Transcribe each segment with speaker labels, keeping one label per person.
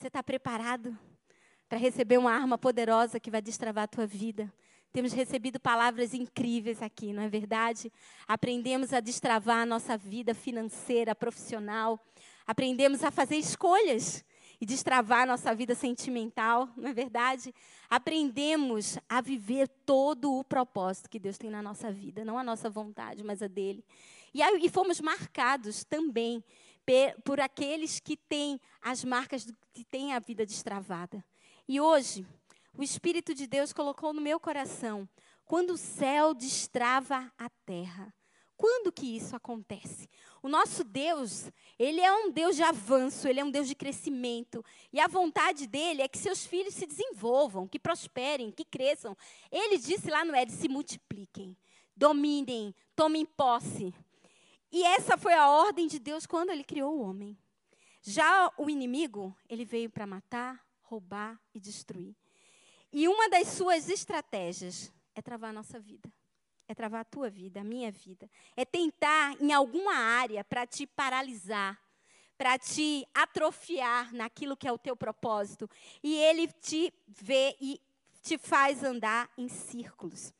Speaker 1: Você está preparado para receber uma arma poderosa que vai destravar a tua vida? Temos recebido palavras incríveis aqui, não é verdade? Aprendemos a destravar a nossa vida financeira, profissional. Aprendemos a fazer escolhas e destravar a nossa vida sentimental, não é verdade? Aprendemos a viver todo o propósito que Deus tem na nossa vida, não a nossa vontade, mas a dele. E, aí, e fomos marcados também por aqueles que têm as marcas que têm a vida destravada. E hoje, o Espírito de Deus colocou no meu coração, quando o céu destrava a terra. Quando que isso acontece? O nosso Deus, ele é um Deus de avanço, ele é um Deus de crescimento. E a vontade dele é que seus filhos se desenvolvam, que prosperem, que cresçam. Ele disse lá no Éden: se multipliquem, dominem, tomem posse. E essa foi a ordem de Deus quando ele criou o homem. Já o inimigo, ele veio para matar, roubar e destruir. E uma das suas estratégias é travar a nossa vida. É travar a tua vida, a minha vida. É tentar em alguma área para te paralisar, para te atrofiar naquilo que é o teu propósito. E ele te vê e te faz andar em círculos.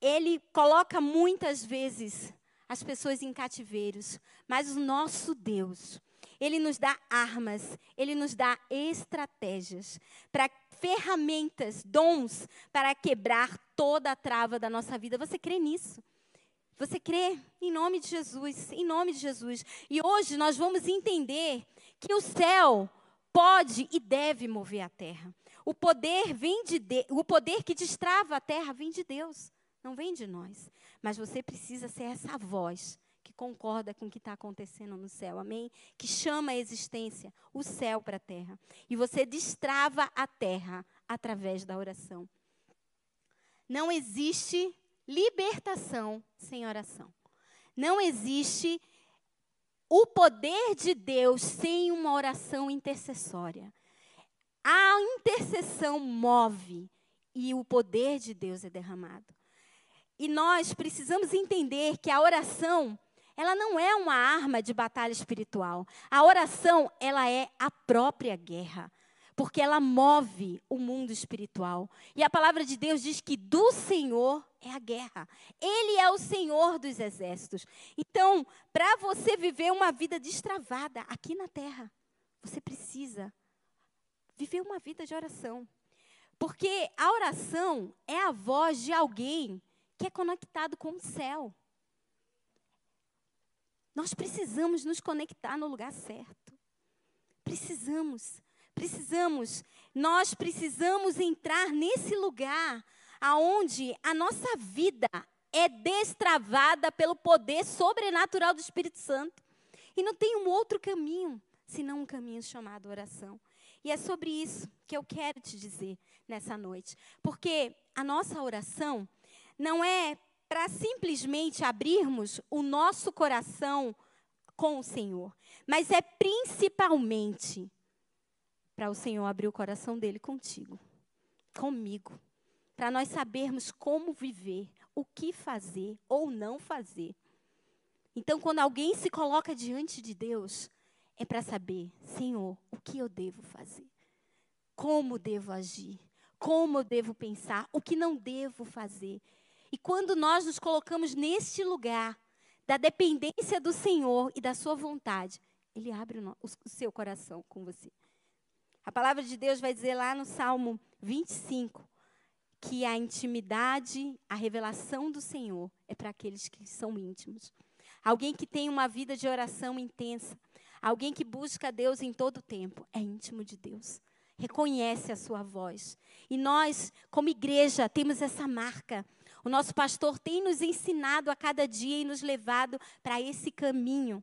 Speaker 1: Ele coloca muitas vezes as pessoas em cativeiros, mas o nosso Deus, ele nos dá armas, ele nos dá estratégias para ferramentas, dons para quebrar toda a trava da nossa vida. Você crê nisso? Você crê? Em nome de Jesus, em nome de Jesus. E hoje nós vamos entender que o céu pode e deve mover a terra. O poder vem de, de o poder que destrava a terra vem de Deus, não vem de nós. Mas você precisa ser essa voz que concorda com o que está acontecendo no céu, amém? Que chama a existência, o céu para a terra. E você destrava a terra através da oração. Não existe libertação sem oração. Não existe o poder de Deus sem uma oração intercessória. A intercessão move e o poder de Deus é derramado. E nós precisamos entender que a oração ela não é uma arma de batalha espiritual. A oração, ela é a própria guerra, porque ela move o mundo espiritual. E a palavra de Deus diz que do Senhor é a guerra. Ele é o Senhor dos exércitos. Então, para você viver uma vida destravada aqui na terra, você precisa viver uma vida de oração. Porque a oração é a voz de alguém que é conectado com o céu. Nós precisamos nos conectar no lugar certo. Precisamos, precisamos. Nós precisamos entrar nesse lugar aonde a nossa vida é destravada pelo poder sobrenatural do Espírito Santo. E não tem um outro caminho senão um caminho chamado oração. E é sobre isso que eu quero te dizer nessa noite. Porque a nossa oração não é para simplesmente abrirmos o nosso coração com o Senhor, mas é principalmente para o Senhor abrir o coração dele contigo, comigo, para nós sabermos como viver, o que fazer ou não fazer. Então, quando alguém se coloca diante de Deus, é para saber, Senhor, o que eu devo fazer? Como devo agir? Como eu devo pensar? O que não devo fazer? E quando nós nos colocamos neste lugar da dependência do Senhor e da sua vontade, ele abre o, o seu coração com você. A palavra de Deus vai dizer lá no Salmo 25 que a intimidade, a revelação do Senhor é para aqueles que são íntimos. Alguém que tem uma vida de oração intensa, alguém que busca Deus em todo o tempo, é íntimo de Deus. Reconhece a sua voz. E nós, como igreja, temos essa marca o nosso pastor tem nos ensinado a cada dia e nos levado para esse caminho.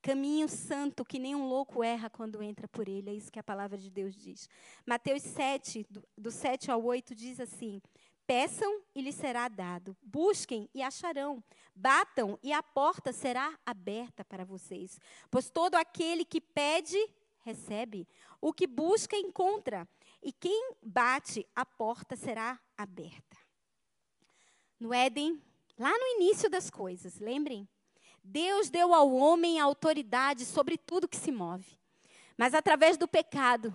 Speaker 1: Caminho santo que nem um louco erra quando entra por ele. É isso que a palavra de Deus diz. Mateus 7, do, do 7 ao 8, diz assim: Peçam e lhes será dado. Busquem e acharão. Batam e a porta será aberta para vocês. Pois todo aquele que pede, recebe. O que busca, encontra. E quem bate, a porta será aberta no Éden, lá no início das coisas, lembrem? Deus deu ao homem autoridade sobre tudo que se move. Mas através do pecado,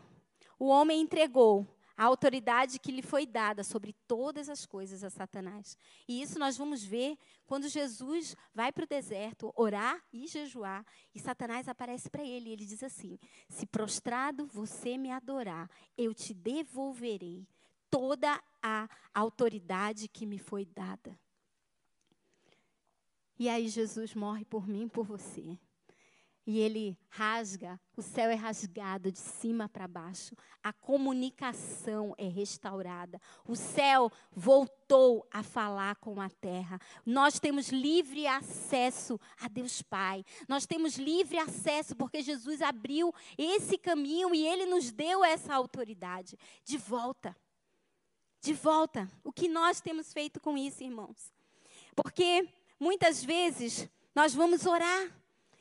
Speaker 1: o homem entregou a autoridade que lhe foi dada sobre todas as coisas a Satanás. E isso nós vamos ver quando Jesus vai para o deserto orar e jejuar, e Satanás aparece para ele, e ele diz assim: Se prostrado você me adorar, eu te devolverei toda a autoridade que me foi dada. E aí Jesus morre por mim e por você e ele rasga, o céu é rasgado de cima para baixo, a comunicação é restaurada, o céu voltou a falar com a terra. Nós temos livre acesso a Deus Pai, nós temos livre acesso porque Jesus abriu esse caminho e ele nos deu essa autoridade. De volta, de volta. O que nós temos feito com isso, irmãos? Porque muitas vezes nós vamos orar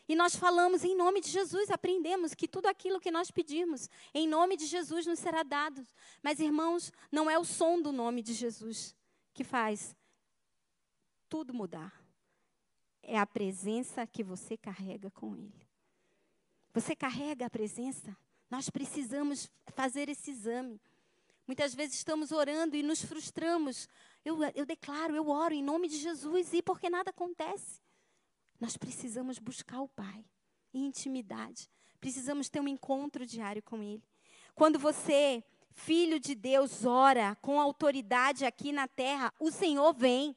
Speaker 1: e nós falamos em nome de Jesus, aprendemos que tudo aquilo que nós pedimos, em nome de Jesus nos será dado. Mas, irmãos, não é o som do nome de Jesus que faz tudo mudar. É a presença que você carrega com Ele. Você carrega a presença? Nós precisamos fazer esse exame. Muitas vezes estamos orando e nos frustramos. Eu, eu declaro, eu oro em nome de Jesus e porque nada acontece. Nós precisamos buscar o Pai em intimidade. Precisamos ter um encontro diário com Ele. Quando você, filho de Deus, ora com autoridade aqui na terra, o Senhor vem.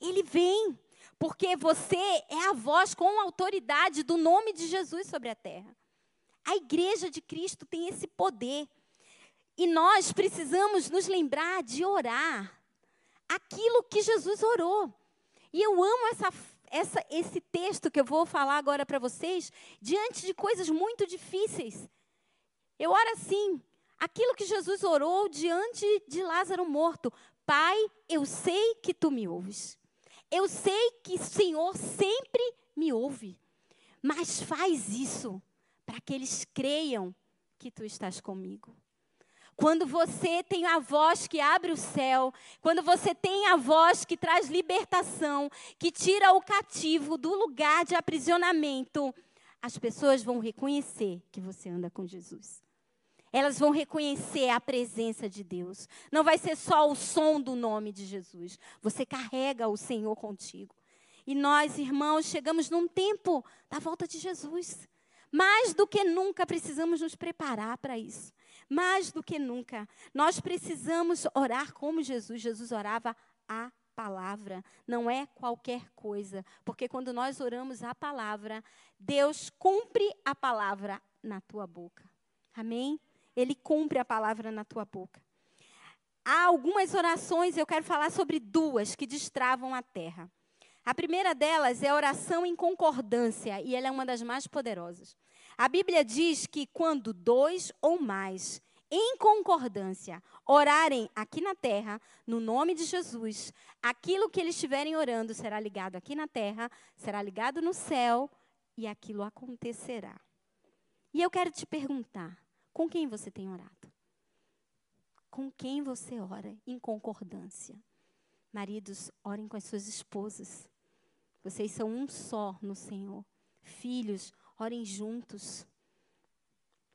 Speaker 1: Ele vem. Porque você é a voz com autoridade do nome de Jesus sobre a terra. A igreja de Cristo tem esse poder. E nós precisamos nos lembrar de orar aquilo que Jesus orou. E eu amo essa essa, esse texto que eu vou falar agora para vocês, diante de coisas muito difíceis. Eu oro assim, aquilo que Jesus orou diante de Lázaro morto. Pai, eu sei que tu me ouves. Eu sei que o Senhor sempre me ouve. Mas faz isso para que eles creiam que tu estás comigo. Quando você tem a voz que abre o céu, quando você tem a voz que traz libertação, que tira o cativo do lugar de aprisionamento, as pessoas vão reconhecer que você anda com Jesus. Elas vão reconhecer a presença de Deus. Não vai ser só o som do nome de Jesus. Você carrega o Senhor contigo. E nós, irmãos, chegamos num tempo da volta de Jesus. Mais do que nunca precisamos nos preparar para isso. Mais do que nunca. Nós precisamos orar como Jesus. Jesus orava a palavra, não é qualquer coisa. Porque quando nós oramos a palavra, Deus cumpre a palavra na tua boca. Amém? Ele cumpre a palavra na tua boca. Há algumas orações, eu quero falar sobre duas que destravam a terra. A primeira delas é a oração em concordância, e ela é uma das mais poderosas. A Bíblia diz que quando dois ou mais, em concordância, orarem aqui na terra, no nome de Jesus, aquilo que eles estiverem orando será ligado aqui na terra, será ligado no céu, e aquilo acontecerá. E eu quero te perguntar: com quem você tem orado? Com quem você ora em concordância? Maridos, orem com as suas esposas. Vocês são um só no Senhor. Filhos, orem juntos.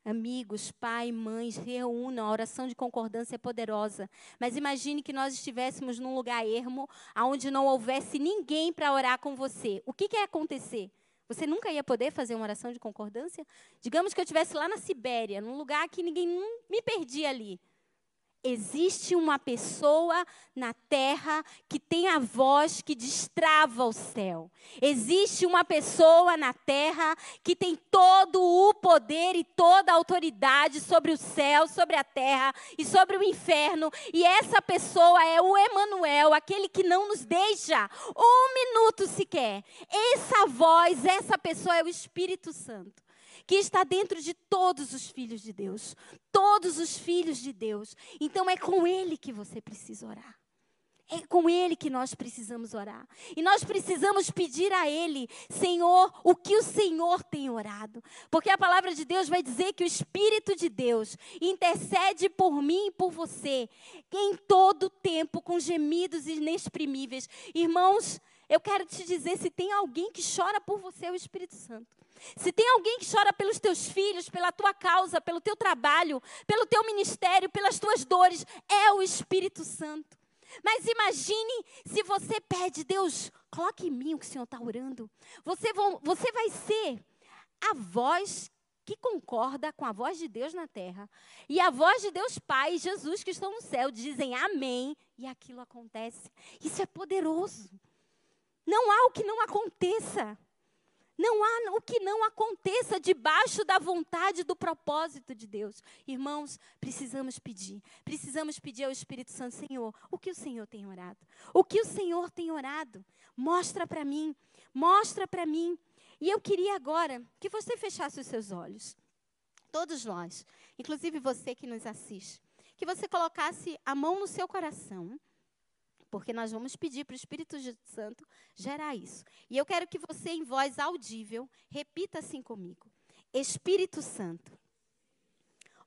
Speaker 1: Amigos, pai, mães, reúnam. A oração de concordância é poderosa. Mas imagine que nós estivéssemos num lugar ermo, onde não houvesse ninguém para orar com você. O que, que ia acontecer? Você nunca ia poder fazer uma oração de concordância? Digamos que eu estivesse lá na Sibéria, num lugar que ninguém me perdia ali. Existe uma pessoa na terra que tem a voz que destrava o céu. Existe uma pessoa na terra que tem todo o poder e toda a autoridade sobre o céu, sobre a terra e sobre o inferno. E essa pessoa é o Emanuel, aquele que não nos deixa um minuto sequer. Essa voz, essa pessoa é o Espírito Santo que está dentro de todos os filhos de Deus. Todos os filhos de Deus. Então é com Ele que você precisa orar. É com Ele que nós precisamos orar. E nós precisamos pedir a Ele, Senhor, o que o Senhor tem orado. Porque a palavra de Deus vai dizer que o Espírito de Deus intercede por mim e por você, em todo tempo, com gemidos inexprimíveis. Irmãos, Eu quero te dizer: se tem alguém que chora por você, é o Espírito Santo. Se tem alguém que chora pelos teus filhos, pela tua causa, pelo teu trabalho, pelo teu ministério, pelas tuas dores, é o Espírito Santo. Mas imagine se você pede, Deus, coloque em mim o que o Senhor está orando. Você, você vai ser a voz que concorda com a voz de Deus na terra. E a voz de Deus Pai e Jesus que estão no céu dizem amém. E aquilo acontece. Isso é poderoso. Não há o que não aconteça. Não há o que não aconteça debaixo da vontade do propósito de Deus. Irmãos, precisamos pedir. Precisamos pedir ao Espírito Santo, Senhor, o que o Senhor tem orado? O que o Senhor tem orado? Mostra para mim. Mostra para mim. E eu queria agora que você fechasse os seus olhos. Todos nós, inclusive você que nos assiste, que você colocasse a mão no seu coração porque nós vamos pedir para o Espírito Santo gerar isso. E eu quero que você, em voz audível, repita assim comigo: Espírito Santo,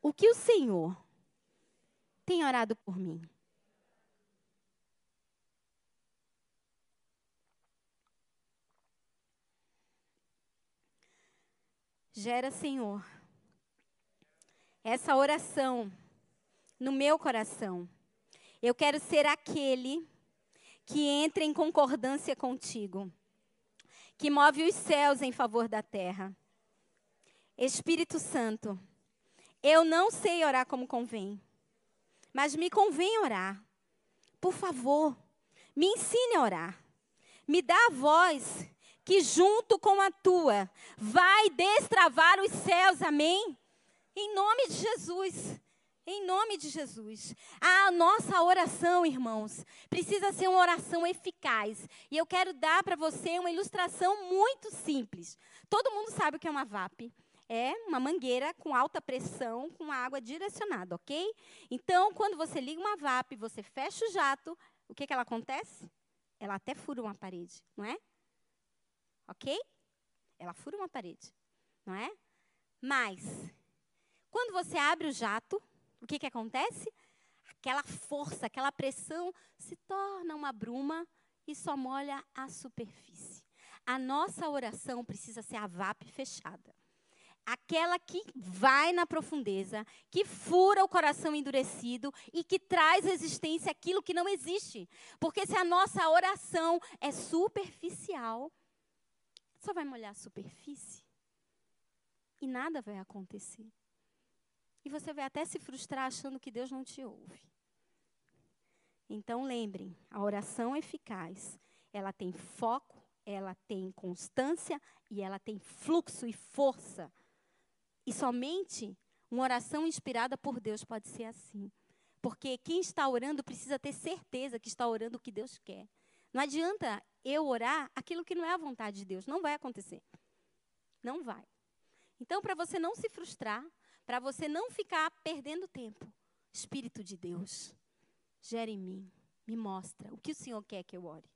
Speaker 1: o que o Senhor tem orado por mim? Gera, Senhor, essa oração no meu coração. Eu quero ser aquele que entra em concordância contigo, que move os céus em favor da terra. Espírito Santo, eu não sei orar como convém, mas me convém orar. Por favor, me ensine a orar. Me dá a voz que, junto com a tua, vai destravar os céus. Amém? Em nome de Jesus. Em nome de Jesus. A nossa oração, irmãos, precisa ser uma oração eficaz. E eu quero dar para você uma ilustração muito simples. Todo mundo sabe o que é uma VAP. É uma mangueira com alta pressão, com água direcionada, ok? Então, quando você liga uma VAP, você fecha o jato, o que, que ela acontece? Ela até fura uma parede, não é? Ok? Ela fura uma parede, não é? Mas, quando você abre o jato, o que, que acontece? Aquela força, aquela pressão se torna uma bruma e só molha a superfície. A nossa oração precisa ser a VAP fechada. Aquela que vai na profundeza, que fura o coração endurecido e que traz existência aquilo que não existe. Porque se a nossa oração é superficial, só vai molhar a superfície e nada vai acontecer. E você vai até se frustrar achando que Deus não te ouve. Então lembrem, a oração eficaz, ela tem foco, ela tem constância e ela tem fluxo e força. E somente uma oração inspirada por Deus pode ser assim. Porque quem está orando precisa ter certeza que está orando o que Deus quer. Não adianta eu orar aquilo que não é a vontade de Deus. Não vai acontecer. Não vai. Então, para você não se frustrar, para você não ficar perdendo tempo. Espírito de Deus, gere em mim, me mostra o que o Senhor quer que eu ore.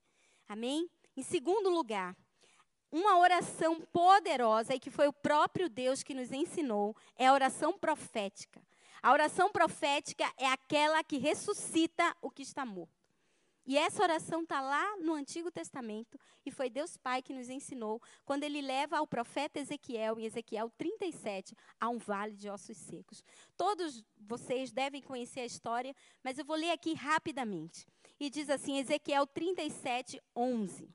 Speaker 1: Amém? Em segundo lugar, uma oração poderosa e que foi o próprio Deus que nos ensinou é a oração profética. A oração profética é aquela que ressuscita o que está morto. E essa oração está lá no Antigo Testamento e foi Deus Pai que nos ensinou quando ele leva o profeta Ezequiel, em Ezequiel 37, a um vale de ossos secos. Todos vocês devem conhecer a história, mas eu vou ler aqui rapidamente. E diz assim, Ezequiel 37, 11.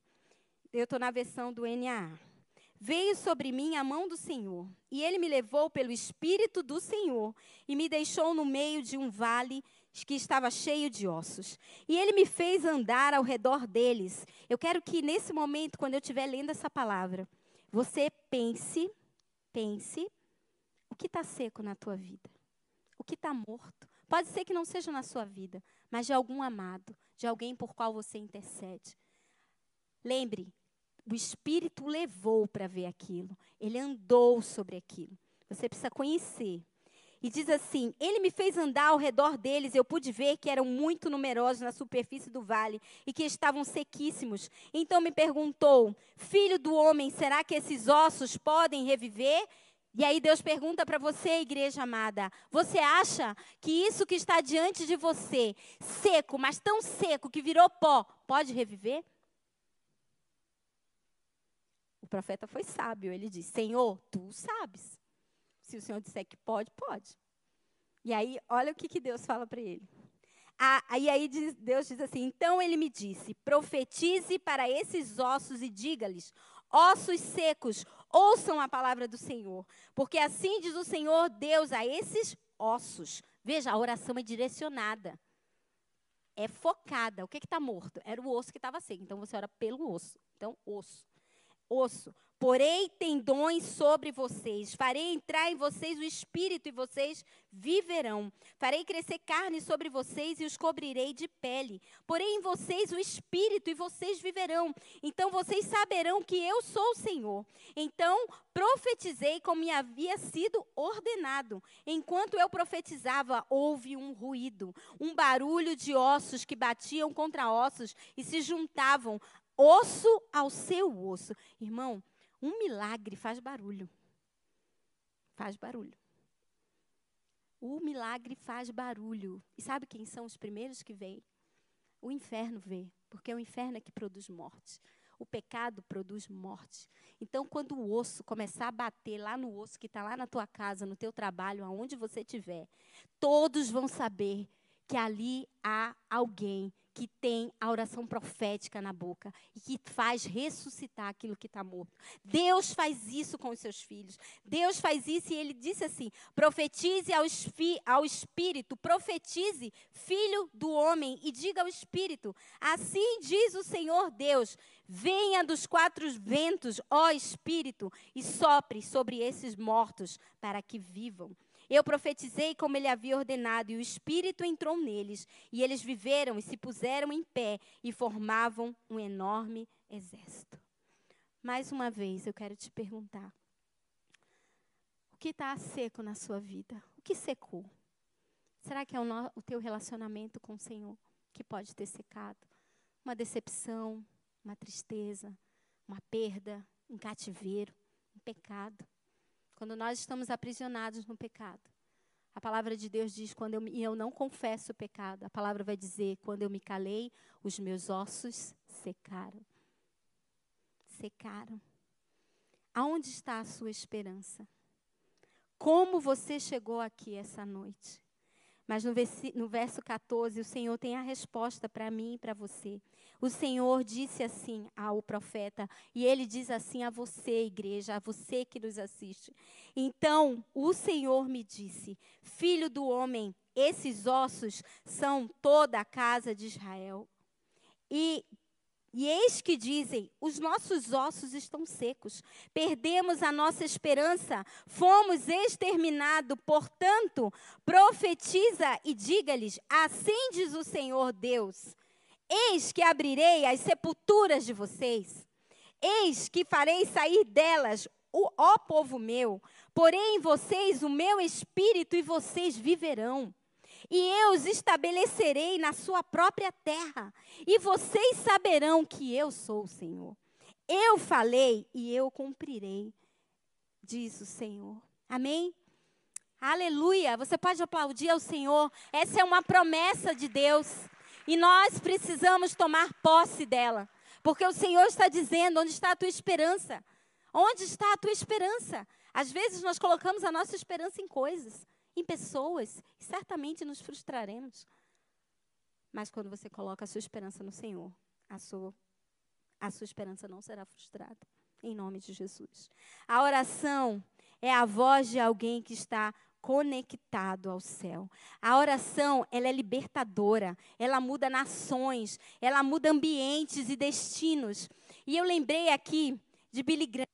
Speaker 1: Eu estou na versão do NAA. Veio sobre mim a mão do Senhor, e ele me levou pelo Espírito do Senhor, e me deixou no meio de um vale que estava cheio de ossos. E ele me fez andar ao redor deles. Eu quero que nesse momento, quando eu estiver lendo essa palavra, você pense, pense, o que está seco na tua vida? O que está morto? Pode ser que não seja na sua vida, mas de algum amado, de alguém por qual você intercede. Lembre, o Espírito levou para ver aquilo. Ele andou sobre aquilo. Você precisa conhecer e diz assim: Ele me fez andar ao redor deles, eu pude ver que eram muito numerosos na superfície do vale e que estavam sequíssimos. Então me perguntou: Filho do homem, será que esses ossos podem reviver? E aí Deus pergunta para você, igreja amada: Você acha que isso que está diante de você, seco, mas tão seco que virou pó, pode reviver? O profeta foi sábio. Ele disse: Senhor, tu sabes. Se o Senhor disser que pode, pode. E aí, olha o que, que Deus fala para ele. Ah, e aí Deus diz assim: Então ele me disse: profetize para esses ossos e diga-lhes: ossos secos, ouçam a palavra do Senhor. Porque assim diz o Senhor Deus a esses ossos. Veja, a oração é direcionada. É focada. O que está morto? Era o osso que estava seco. Então você ora pelo osso. Então, osso. Osso. Porei tendões sobre vocês, farei entrar em vocês o espírito e vocês viverão. Farei crescer carne sobre vocês e os cobrirei de pele. Porei em vocês o espírito e vocês viverão. Então vocês saberão que eu sou o Senhor. Então profetizei como me havia sido ordenado. Enquanto eu profetizava, houve um ruído, um barulho de ossos que batiam contra ossos e se juntavam, osso ao seu osso. Irmão, um milagre faz barulho. Faz barulho. O milagre faz barulho. E sabe quem são os primeiros que vêm? O inferno vê, porque é o inferno é que produz morte. O pecado produz morte. Então, quando o osso começar a bater lá no osso que está lá na tua casa, no teu trabalho, aonde você estiver, todos vão saber que ali há alguém que tem a oração profética na boca e que faz ressuscitar aquilo que está morto. Deus faz isso com os seus filhos. Deus faz isso e ele disse assim: profetize ao, Espírito, profetize, filho do homem, e diga ao Espírito: assim diz o Senhor Deus. Venha dos quatro ventos, ó Espírito, e sopre sobre esses mortos para que vivam. Eu profetizei como ele havia ordenado, e o Espírito entrou neles, e eles viveram e se puseram em pé e formavam um enorme exército. Mais uma vez, eu quero te perguntar: o que está seco na sua vida? O que secou? Será que é o, no, o teu relacionamento com o Senhor que pode ter secado? Uma decepção, uma tristeza, uma perda, um cativeiro, um pecado. Quando nós estamos aprisionados no pecado. A palavra de Deus diz: quando eu, e eu não confesso o pecado. A palavra vai dizer: quando eu me calei, os meus ossos secaram. Secaram. Aonde está a sua esperança? Como você chegou aqui essa noite? Mas no, verso 14, o Senhor tem a resposta para mim e para você. O Senhor disse assim ao profeta, e ele diz assim a você, igreja, a você que nos assiste. Então, o Senhor me disse: Filho do homem, esses ossos são toda a casa de Israel. E e eis que dizem: os nossos ossos estão secos, perdemos a nossa esperança, fomos exterminados. Portanto, profetiza e diga-lhes: assim diz o Senhor Deus: Eis que abrirei as sepulturas de vocês, eis que farei sair delas o ó povo meu, porém em vocês o meu espírito e vocês viverão e eu os estabelecerei na sua própria terra, e vocês saberão que eu sou o Senhor. Eu falei e eu cumprirei, diz o Senhor. Amém? Aleluia! Você pode aplaudir ao Senhor. Essa é uma promessa de Deus. E nós precisamos tomar posse dela. Porque o Senhor está dizendo: onde está a tua esperança? Onde está a tua esperança? Às vezes nós colocamos a nossa esperança em coisas em pessoas, e certamente nos frustraremos. Mas quando você coloca a sua esperança no Senhor, a sua, a sua esperança não será frustrada. Em nome de Jesus. A oração é a voz de alguém que está conectado ao céu. A oração, ela é libertadora, ela muda nações, ela muda ambientes e destinos. E eu lembrei aqui de Billy Graham,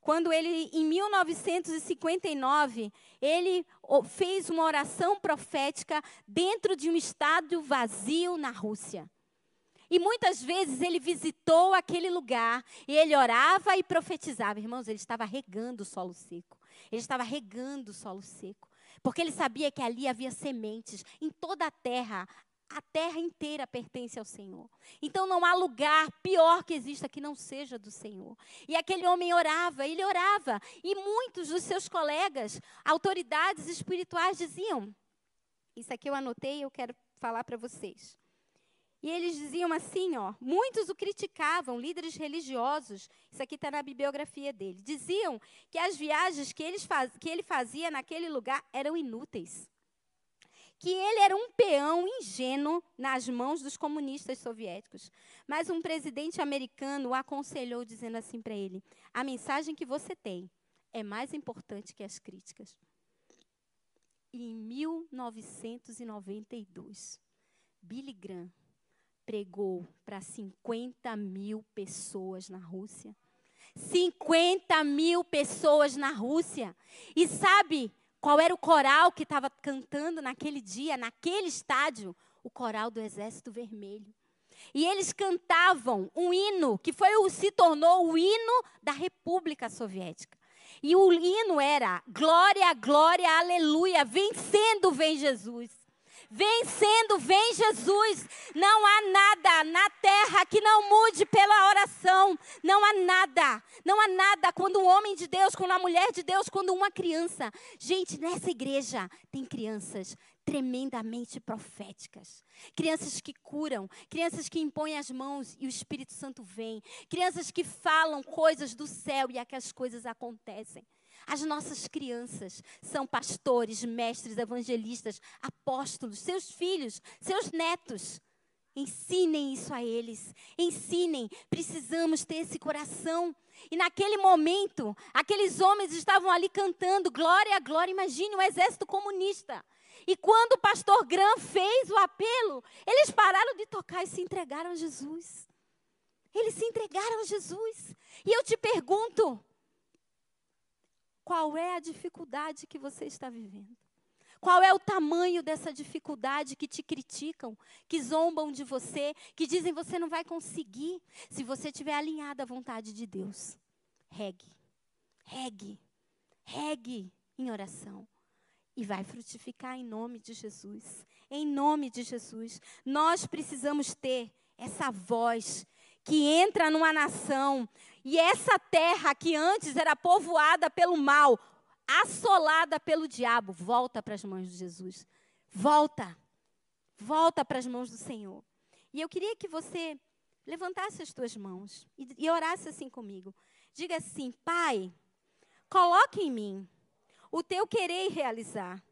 Speaker 1: quando ele, em 1959, ele fez uma oração profética dentro de um estádio vazio na Rússia. E muitas vezes ele visitou aquele lugar e ele orava e profetizava. Irmãos, ele estava regando o solo seco. Ele estava regando o solo seco. Porque ele sabia que ali havia sementes. Em toda a terra a terra inteira pertence ao Senhor. Então não há lugar pior que exista que não seja do Senhor. E aquele homem orava, ele orava, e muitos dos seus colegas, autoridades espirituais diziam: Isso aqui eu anotei e eu quero falar para vocês. E eles diziam assim, ó, muitos o criticavam, líderes religiosos, isso aqui está na bibliografia dele, diziam que as viagens que, faz, que ele fazia naquele lugar eram inúteis. Que ele era um peão ingênuo nas mãos dos comunistas soviéticos. Mas um presidente americano o aconselhou, dizendo assim para ele: a mensagem que você tem é mais importante que as críticas. E em 1992, Billy Graham pregou para 50 mil pessoas na Rússia. 50 mil pessoas na Rússia. E sabe qual era o coral que estava cantando naquele dia, naquele estádio? O coral do Exército Vermelho. E eles cantavam um hino que foi o, se tornou o hino da República Soviética. E o hino era Glória, glória, aleluia, vencendo vem Jesus. Vencendo, vem Jesus. Não há nada na terra que não mude pela oração. Não há nada. Não há nada quando um homem de Deus, quando uma mulher de Deus, quando uma criança. Gente, nessa igreja tem crianças tremendamente proféticas. Crianças que curam, crianças que impõem as mãos e o Espírito Santo vem. Crianças que falam coisas do céu e é que as coisas acontecem. As nossas crianças são pastores, mestres, evangelistas, apóstolos, seus filhos, seus netos. Ensinem isso a eles. Ensinem. Precisamos ter esse coração. E naquele momento, aqueles homens estavam ali cantando glória, glória. Imagine um exército comunista. E quando o pastor Graham fez o apelo, eles pararam de tocar e se entregaram a Jesus. Eles se entregaram a Jesus. E eu te pergunto: qual é a dificuldade que você está vivendo? Qual é o tamanho dessa dificuldade que te criticam, que zombam de você, que dizem você não vai conseguir se você estiver alinhado à vontade de Deus? Regue, regue, regue em oração. E vai frutificar em nome de Jesus. Em nome de Jesus. Nós precisamos ter essa voz que entra numa nação e essa terra que antes era povoada pelo mal, assolada pelo diabo, volta para as mãos de Jesus. Volta. Volta para as mãos do Senhor. E eu queria que você levantasse as tuas mãos e, e orasse assim comigo. Diga assim: Pai, coloque em mim o teu querer realizar.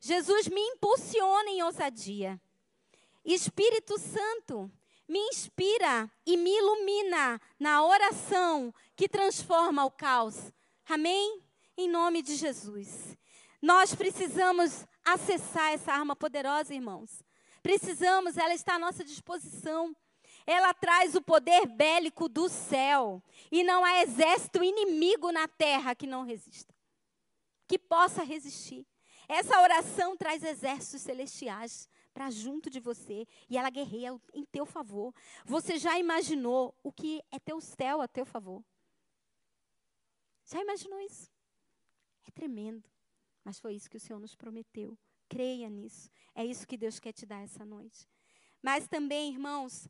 Speaker 1: Jesus me impulsiona em ousadia. Espírito Santo, me inspira e me ilumina na oração que transforma o caos. Amém? Em nome de Jesus. Nós precisamos acessar essa arma poderosa, irmãos. Precisamos, ela está à nossa disposição. Ela traz o poder bélico do céu. E não há exército inimigo na terra que não resista, que possa resistir. Essa oração traz exércitos celestiais para junto de você e ela guerreia em teu favor. Você já imaginou o que é teu céu a teu favor? Já imaginou isso? É tremendo. Mas foi isso que o Senhor nos prometeu. Creia nisso. É isso que Deus quer te dar essa noite. Mas também, irmãos,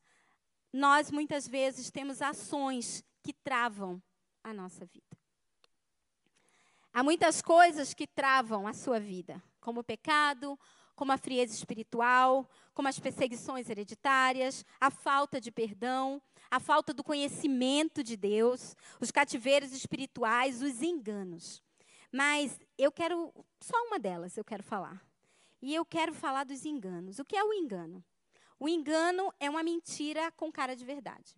Speaker 1: nós muitas vezes temos ações que travam a nossa vida. Há muitas coisas que travam a sua vida, como o pecado, como a frieza espiritual, como as perseguições hereditárias, a falta de perdão, a falta do conhecimento de Deus, os cativeiros espirituais, os enganos. Mas eu quero, só uma delas eu quero falar. E eu quero falar dos enganos. O que é o engano? O engano é uma mentira com cara de verdade.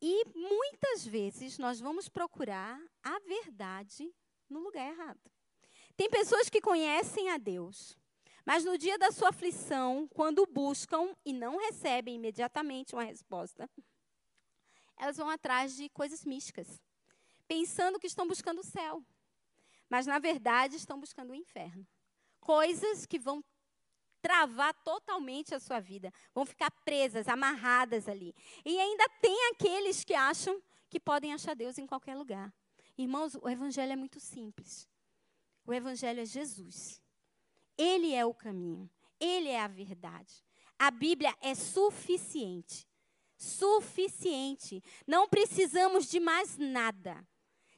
Speaker 1: E muitas vezes nós vamos procurar a verdade no lugar errado. Tem pessoas que conhecem a Deus, mas no dia da sua aflição, quando buscam e não recebem imediatamente uma resposta, elas vão atrás de coisas místicas, pensando que estão buscando o céu, mas na verdade estão buscando o inferno. Coisas que vão travar totalmente a sua vida, vão ficar presas, amarradas ali. E ainda tem aqueles que acham que podem achar Deus em qualquer lugar. Irmãos, o evangelho é muito simples. O Evangelho é Jesus. Ele é o caminho. Ele é a verdade. A Bíblia é suficiente. Suficiente. Não precisamos de mais nada.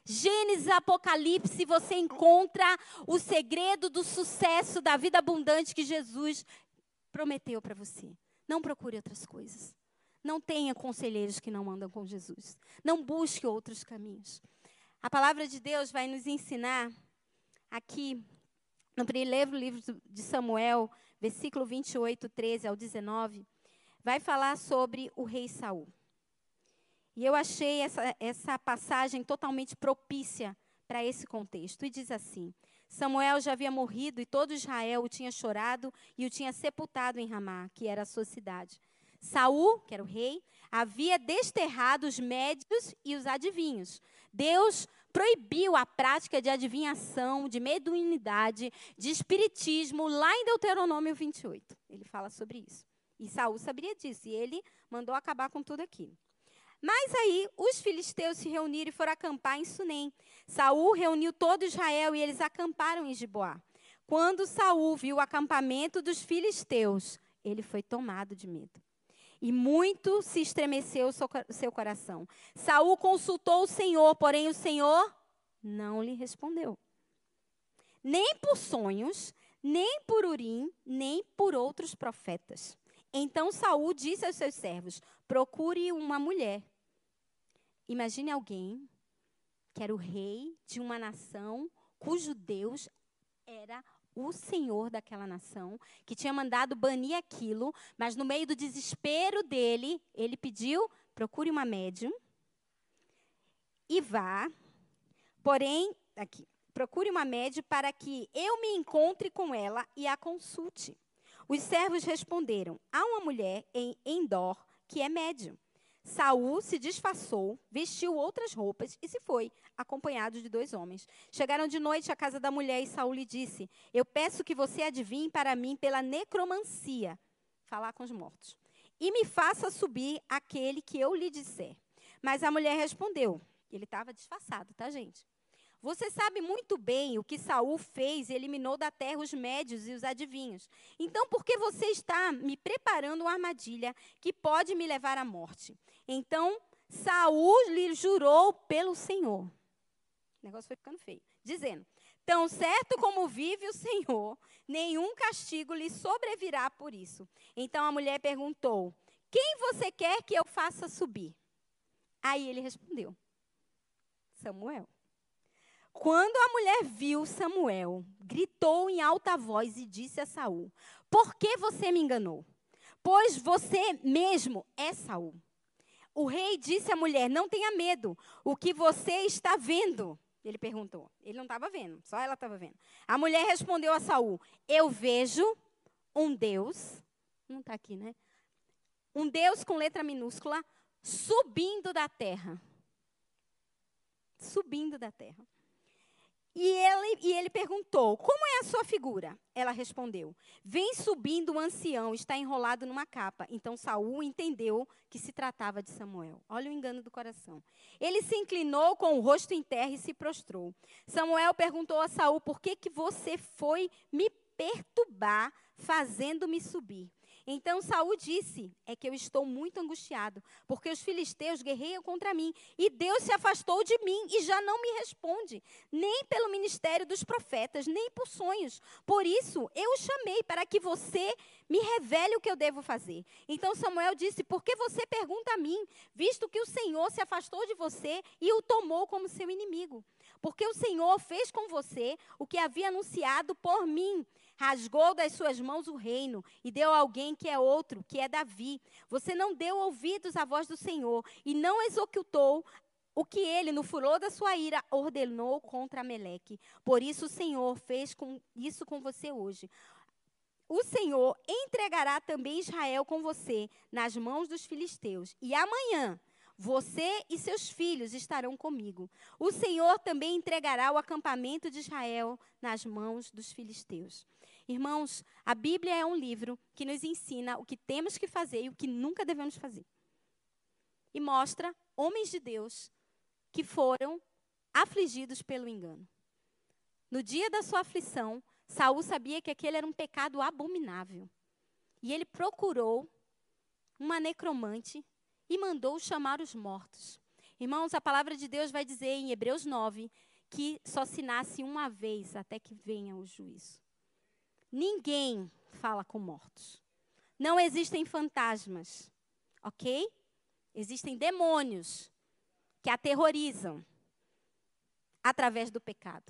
Speaker 1: Gênesis Apocalipse, você encontra o segredo do sucesso da vida abundante que Jesus prometeu para você. Não procure outras coisas. Não tenha conselheiros que não andam com Jesus. Não busque outros caminhos. A palavra de Deus vai nos ensinar aqui no primeiro livro de Samuel, versículo 28, 13 ao 19, vai falar sobre o rei Saul. E eu achei essa, essa passagem totalmente propícia para esse contexto. E diz assim: Samuel já havia morrido e todo Israel o tinha chorado e o tinha sepultado em Ramá, que era a sua cidade. Saul, que era o rei, havia desterrado os médios e os adivinhos. Deus proibiu a prática de adivinhação, de mediunidade, de espiritismo, lá em Deuteronômio 28. Ele fala sobre isso. E Saul sabia disso, e ele mandou acabar com tudo aquilo. Mas aí os filisteus se reuniram e foram acampar em Sunem. Saul reuniu todo Israel e eles acamparam em Giboá. Quando Saul viu o acampamento dos filisteus, ele foi tomado de medo. E muito se estremeceu o seu coração. Saul consultou o Senhor, porém o Senhor não lhe respondeu. Nem por sonhos, nem por Urim, nem por outros profetas. Então Saul disse aos seus servos: Procure uma mulher Imagine alguém que era o rei de uma nação cujo Deus era o senhor daquela nação, que tinha mandado banir aquilo, mas no meio do desespero dele, ele pediu: procure uma médium e vá. Porém, aqui, procure uma médium para que eu me encontre com ela e a consulte. Os servos responderam: há uma mulher em Endor que é médium. Saul se disfarçou, vestiu outras roupas e se foi, acompanhado de dois homens. Chegaram de noite à casa da mulher e Saul lhe disse: Eu peço que você adivinhe para mim pela necromancia, falar com os mortos, e me faça subir aquele que eu lhe disser. Mas a mulher respondeu: Ele estava disfarçado, tá, gente? Você sabe muito bem o que Saul fez e eliminou da terra os médios e os adivinhos. Então, por que você está me preparando uma armadilha que pode me levar à morte? Então, Saul lhe jurou pelo Senhor. O negócio foi ficando feio. Dizendo: Tão certo como vive o Senhor, nenhum castigo lhe sobrevirá por isso. Então a mulher perguntou: Quem você quer que eu faça subir? Aí ele respondeu: Samuel. Quando a mulher viu Samuel, gritou em alta voz e disse a Saul: Por que você me enganou? Pois você mesmo é Saul. O rei disse à mulher: Não tenha medo. O que você está vendo? Ele perguntou. Ele não estava vendo, só ela estava vendo. A mulher respondeu a Saul: Eu vejo um Deus, não está aqui, né? Um Deus com letra minúscula subindo da terra. Subindo da terra. E ele, e ele perguntou: Como é a sua figura? Ela respondeu: Vem subindo um ancião, está enrolado numa capa. Então Saul entendeu que se tratava de Samuel. Olha o engano do coração. Ele se inclinou com o rosto em terra e se prostrou. Samuel perguntou a Saul: Por que, que você foi me perturbar, fazendo-me subir? Então Saul disse: É que eu estou muito angustiado, porque os filisteus guerreiam contra mim, e Deus se afastou de mim e já não me responde, nem pelo ministério dos profetas, nem por sonhos. Por isso eu o chamei para que você me revele o que eu devo fazer. Então Samuel disse: Por que você pergunta a mim, visto que o Senhor se afastou de você e o tomou como seu inimigo? Porque o Senhor fez com você o que havia anunciado por mim rasgou das suas mãos o reino e deu a alguém que é outro, que é Davi. Você não deu ouvidos à voz do Senhor e não executou o que ele, no furor da sua ira, ordenou contra Meleque. Por isso o Senhor fez com isso com você hoje. O Senhor entregará também Israel com você nas mãos dos filisteus. E amanhã você e seus filhos estarão comigo. O Senhor também entregará o acampamento de Israel nas mãos dos filisteus. Irmãos, a Bíblia é um livro que nos ensina o que temos que fazer e o que nunca devemos fazer. E mostra homens de Deus que foram afligidos pelo engano. No dia da sua aflição, Saul sabia que aquele era um pecado abominável. E ele procurou uma necromante e mandou chamar os mortos. Irmãos, a palavra de Deus vai dizer em Hebreus 9 que só se nasce uma vez até que venha o juízo. Ninguém fala com mortos. não existem fantasmas, ok? Existem demônios que aterrorizam através do pecado,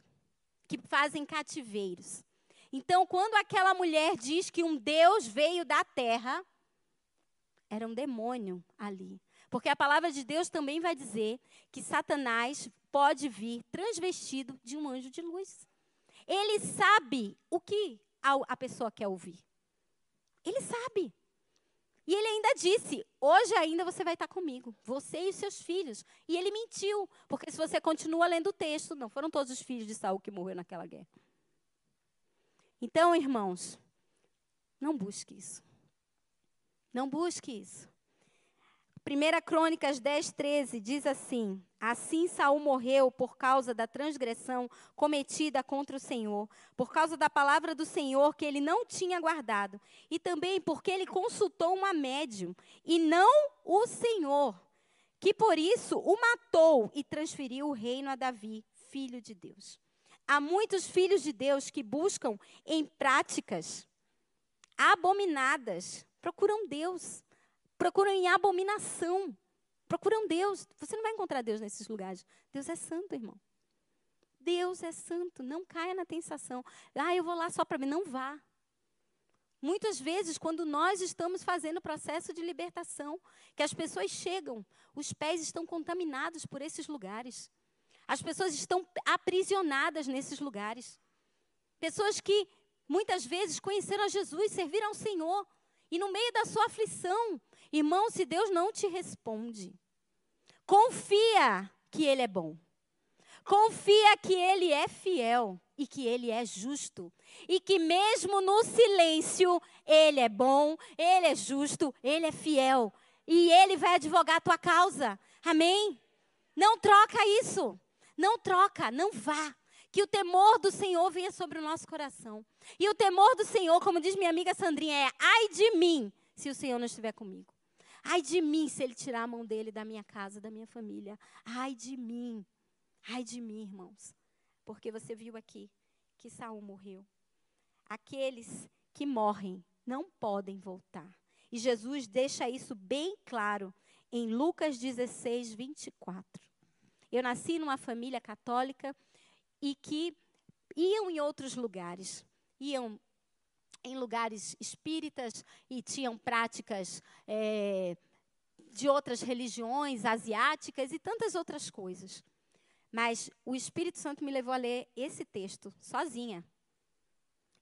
Speaker 1: que fazem cativeiros. Então, quando aquela mulher diz que um Deus veio da terra, era um demônio ali. Porque a palavra de Deus também vai dizer que Satanás pode vir transvestido de um anjo de luz. Ele sabe o que a pessoa quer ouvir. Ele sabe. E ele ainda disse: Hoje ainda você vai estar comigo, você e os seus filhos. E ele mentiu, porque se você continua lendo o texto, não foram todos os filhos de Saul que morreram naquela guerra. Então, irmãos, não busque isso. Não busque isso. 1 Crônicas 10, 13 diz assim: Assim Saul morreu por causa da transgressão cometida contra o Senhor, por causa da palavra do Senhor que ele não tinha guardado, e também porque ele consultou uma médium, e não o Senhor, que por isso o matou e transferiu o reino a Davi, filho de Deus. Há muitos filhos de Deus que buscam em práticas abominadas, procuram Deus procuram em abominação. Procuram Deus. Você não vai encontrar Deus nesses lugares. Deus é santo, irmão. Deus é santo. Não caia na tentação. Ah, eu vou lá só para mim. Não vá. Muitas vezes, quando nós estamos fazendo o processo de libertação, que as pessoas chegam, os pés estão contaminados por esses lugares. As pessoas estão aprisionadas nesses lugares. Pessoas que muitas vezes conheceram a Jesus, serviram ao Senhor, e no meio da sua aflição, Irmão, se Deus não te responde, confia que Ele é bom. Confia que Ele é fiel e que Ele é justo. E que mesmo no silêncio, Ele é bom, Ele é justo, Ele é fiel. E Ele vai advogar a tua causa. Amém? Não troca isso. Não troca, não vá. Que o temor do Senhor venha sobre o nosso coração. E o temor do Senhor, como diz minha amiga Sandrinha, é ai de mim se o Senhor não estiver comigo. Ai de mim se ele tirar a mão dele da minha casa, da minha família. Ai de mim. Ai de mim, irmãos. Porque você viu aqui que Saul morreu. Aqueles que morrem não podem voltar. E Jesus deixa isso bem claro em Lucas 16, 24. Eu nasci numa família católica e que iam em outros lugares. Iam em lugares espíritas e tinham práticas é, de outras religiões asiáticas e tantas outras coisas. Mas o Espírito Santo me levou a ler esse texto sozinha.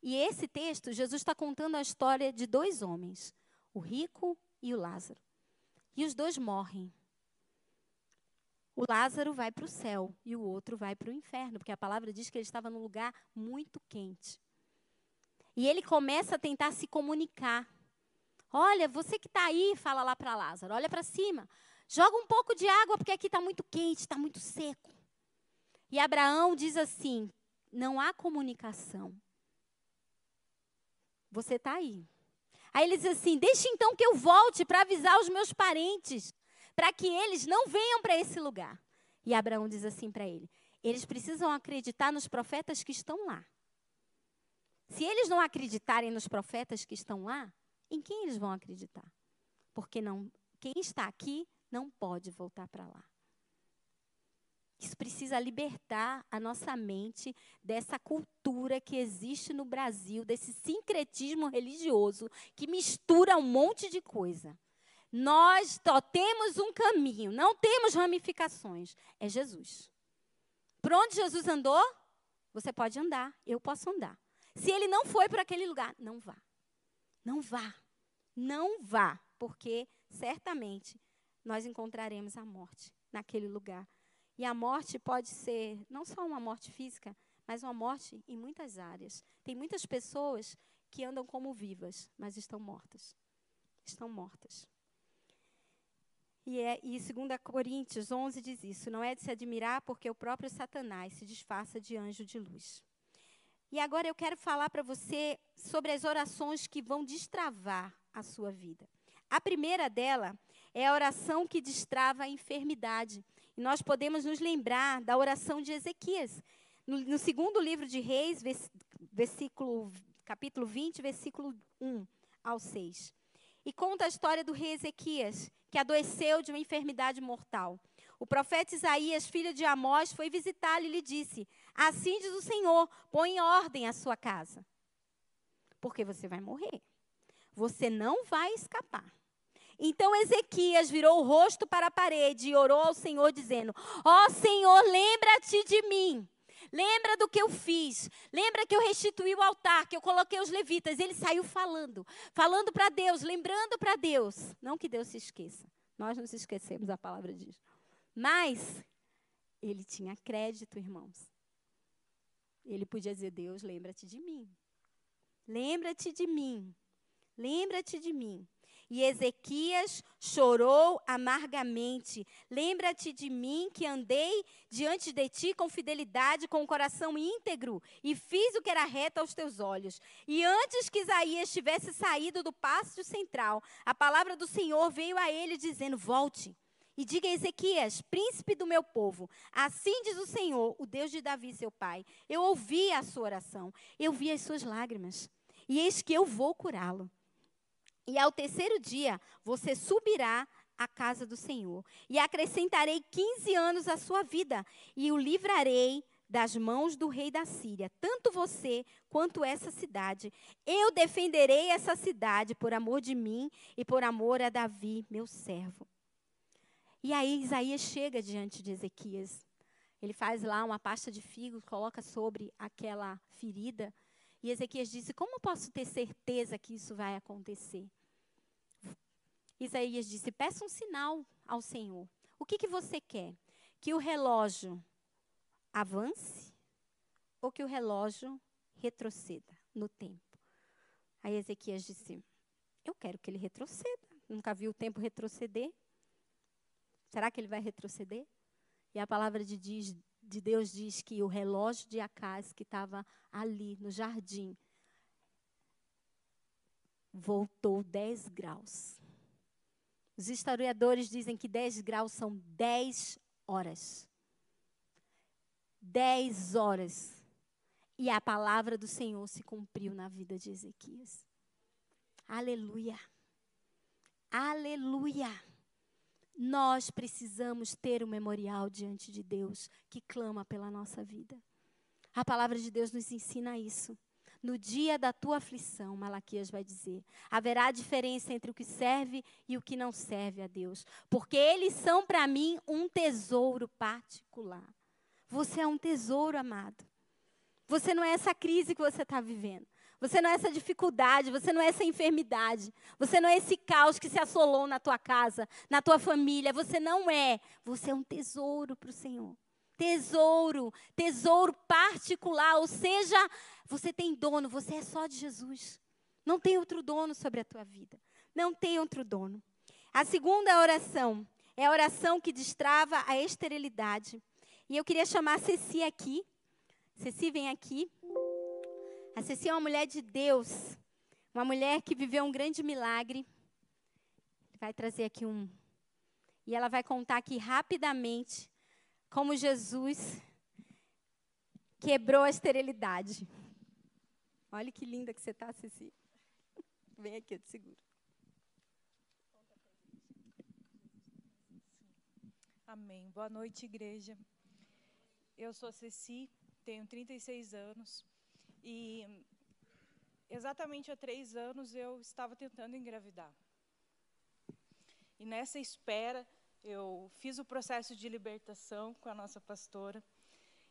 Speaker 1: E esse texto, Jesus está contando a história de dois homens, o rico e o Lázaro. E os dois morrem. O Lázaro vai para o céu e o outro vai para o inferno, porque a palavra diz que ele estava num lugar muito quente. E ele começa a tentar se comunicar. Olha, você que está aí, fala lá para Lázaro, olha para cima. Joga um pouco de água, porque aqui está muito quente, está muito seco. E Abraão diz assim: não há comunicação. Você está aí. Aí ele diz assim: deixe então que eu volte para avisar os meus parentes, para que eles não venham para esse lugar. E Abraão diz assim para ele: eles precisam acreditar nos profetas que estão lá. Se eles não acreditarem nos profetas que estão lá, em quem eles vão acreditar? Porque não, quem está aqui não pode voltar para lá. Isso precisa libertar a nossa mente dessa cultura que existe no Brasil, desse sincretismo religioso que mistura um monte de coisa. Nós só temos um caminho, não temos ramificações. É Jesus. Por onde Jesus andou, você pode andar, eu posso andar. Se ele não foi para aquele lugar, não vá. Não vá. Não vá, porque certamente nós encontraremos a morte naquele lugar. E a morte pode ser não só uma morte física, mas uma morte em muitas áreas. Tem muitas pessoas que andam como vivas, mas estão mortas. Estão mortas. E, é, e 2 Coríntios 11 diz isso: não é de se admirar porque o próprio Satanás se disfarça de anjo de luz. E agora eu quero falar para você sobre as orações que vão destravar a sua vida. A primeira dela é a oração que destrava a enfermidade. E nós podemos nos lembrar da oração de Ezequias. No, no segundo livro de Reis, versículo, capítulo 20, versículo 1 ao 6. E conta a história do rei Ezequias, que adoeceu de uma enfermidade mortal. O profeta Isaías, filho de Amós, foi visitá-lo e lhe disse: Assim diz o Senhor: põe em ordem a sua casa, porque você vai morrer. Você não vai escapar. Então Ezequias virou o rosto para a parede e orou ao Senhor, dizendo: Ó oh, Senhor, lembra-te de mim. Lembra do que eu fiz. Lembra que eu restituí o altar, que eu coloquei os levitas. Ele saiu falando, falando para Deus, lembrando para Deus. Não que Deus se esqueça. Nós não se esquecemos, a palavra diz. Mas ele tinha crédito, irmãos. Ele podia dizer: Deus, lembra-te de mim. Lembra-te de mim. Lembra-te de mim. E Ezequias chorou amargamente. Lembra-te de mim que andei diante de ti com fidelidade, com o coração íntegro, e fiz o que era reto aos teus olhos. E antes que Isaías tivesse saído do pátio central, a palavra do Senhor veio a ele dizendo: Volte. E diga a Ezequias, príncipe do meu povo: Assim diz o Senhor, o Deus de Davi, seu pai: Eu ouvi a sua oração, eu vi as suas lágrimas, e eis que eu vou curá-lo. E ao terceiro dia você subirá à casa do Senhor, e acrescentarei 15 anos à sua vida, e o livrarei das mãos do rei da Síria, tanto você quanto essa cidade. Eu defenderei essa cidade por amor de mim e por amor a Davi, meu servo. E aí Isaías chega diante de Ezequias. Ele faz lá uma pasta de figo, coloca sobre aquela ferida e Ezequias disse: Como posso ter certeza que isso vai acontecer? Isaías disse: Peça um sinal ao Senhor. O que, que você quer? Que o relógio avance ou que o relógio retroceda no tempo? Aí Ezequias disse: Eu quero que ele retroceda. Nunca vi o tempo retroceder. Será que ele vai retroceder? E a palavra de, diz, de Deus diz que o relógio de Acaz, que estava ali no jardim, voltou 10 graus. Os historiadores dizem que 10 graus são 10 horas. 10 horas. E a palavra do Senhor se cumpriu na vida de Ezequias. Aleluia. Aleluia. Nós precisamos ter um memorial diante de Deus que clama pela nossa vida. A palavra de Deus nos ensina isso. No dia da tua aflição, Malaquias vai dizer, haverá diferença entre o que serve e o que não serve a Deus, porque eles são para mim um tesouro particular. Você é um tesouro, amado. Você não é essa crise que você está vivendo. Você não é essa dificuldade, você não é essa enfermidade, você não é esse caos que se assolou na tua casa, na tua família. Você não é. Você é um tesouro para o Senhor. Tesouro, tesouro particular, ou seja, você tem dono, você é só de Jesus. Não tem outro dono sobre a tua vida. Não tem outro dono. A segunda oração é a oração que destrava a esterilidade. E eu queria chamar a Ceci aqui. Ceci, vem aqui. A Ceci é uma mulher de Deus, uma mulher que viveu um grande milagre. Vai trazer aqui um. E ela vai contar aqui rapidamente como Jesus quebrou a esterilidade. Olha que linda que você está, Ceci. Vem aqui, eu te seguro.
Speaker 2: Amém. Boa noite, igreja. Eu sou Ceci, tenho 36 anos. E exatamente há três anos eu estava tentando engravidar. E nessa espera, eu fiz o processo de libertação com a nossa pastora.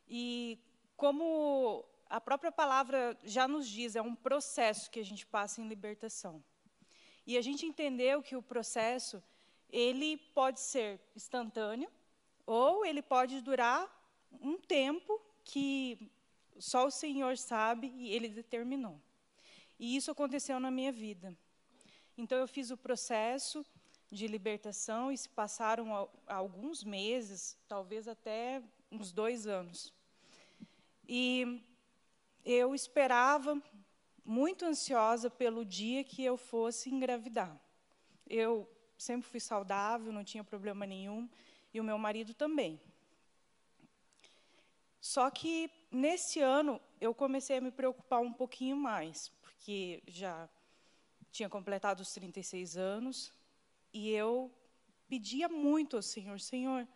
Speaker 2: E como a própria palavra já nos diz, é um processo que a gente passa em libertação. E a gente entendeu que o processo, ele pode ser instantâneo, ou ele pode durar um tempo que só o Senhor sabe e Ele determinou. E isso aconteceu na minha vida. Então eu fiz o processo de libertação e se passaram alguns meses, talvez até uns dois anos. E eu esperava, muito ansiosa pelo dia que eu fosse engravidar. Eu sempre fui saudável, não tinha problema nenhum, e o meu marido também. Só que nesse ano eu comecei a me preocupar um pouquinho mais, porque já tinha completado os 36 anos e eu pedia muito ao Senhor: Senhor,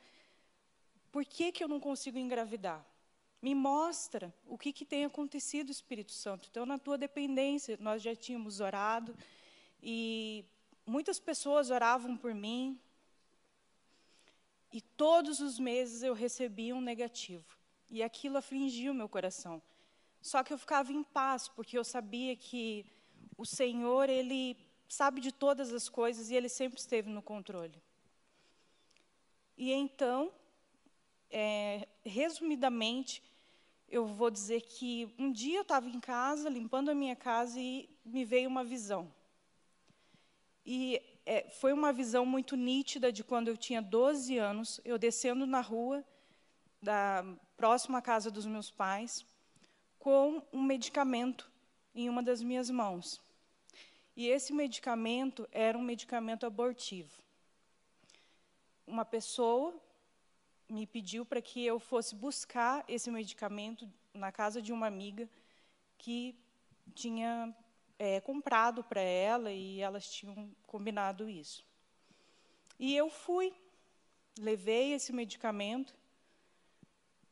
Speaker 2: por que, que eu não consigo engravidar? Me mostra o que, que tem acontecido, Espírito Santo. Então, na tua dependência, nós já tínhamos orado e muitas pessoas oravam por mim. E todos os meses eu recebia um negativo. E aquilo afligia o meu coração. Só que eu ficava em paz, porque eu sabia que o Senhor, Ele sabe de todas as coisas e Ele sempre esteve no controle. E então, é, resumidamente, eu vou dizer que um dia eu estava em casa, limpando a minha casa, e me veio uma visão. E é, foi uma visão muito nítida de quando eu tinha 12 anos, eu descendo na rua, da próxima casa dos meus pais, com um medicamento em uma das minhas mãos. E esse medicamento era um medicamento abortivo. Uma pessoa me pediu para que eu fosse buscar esse medicamento na casa de uma amiga que tinha é, comprado para ela e elas tinham combinado isso. E eu fui, levei esse medicamento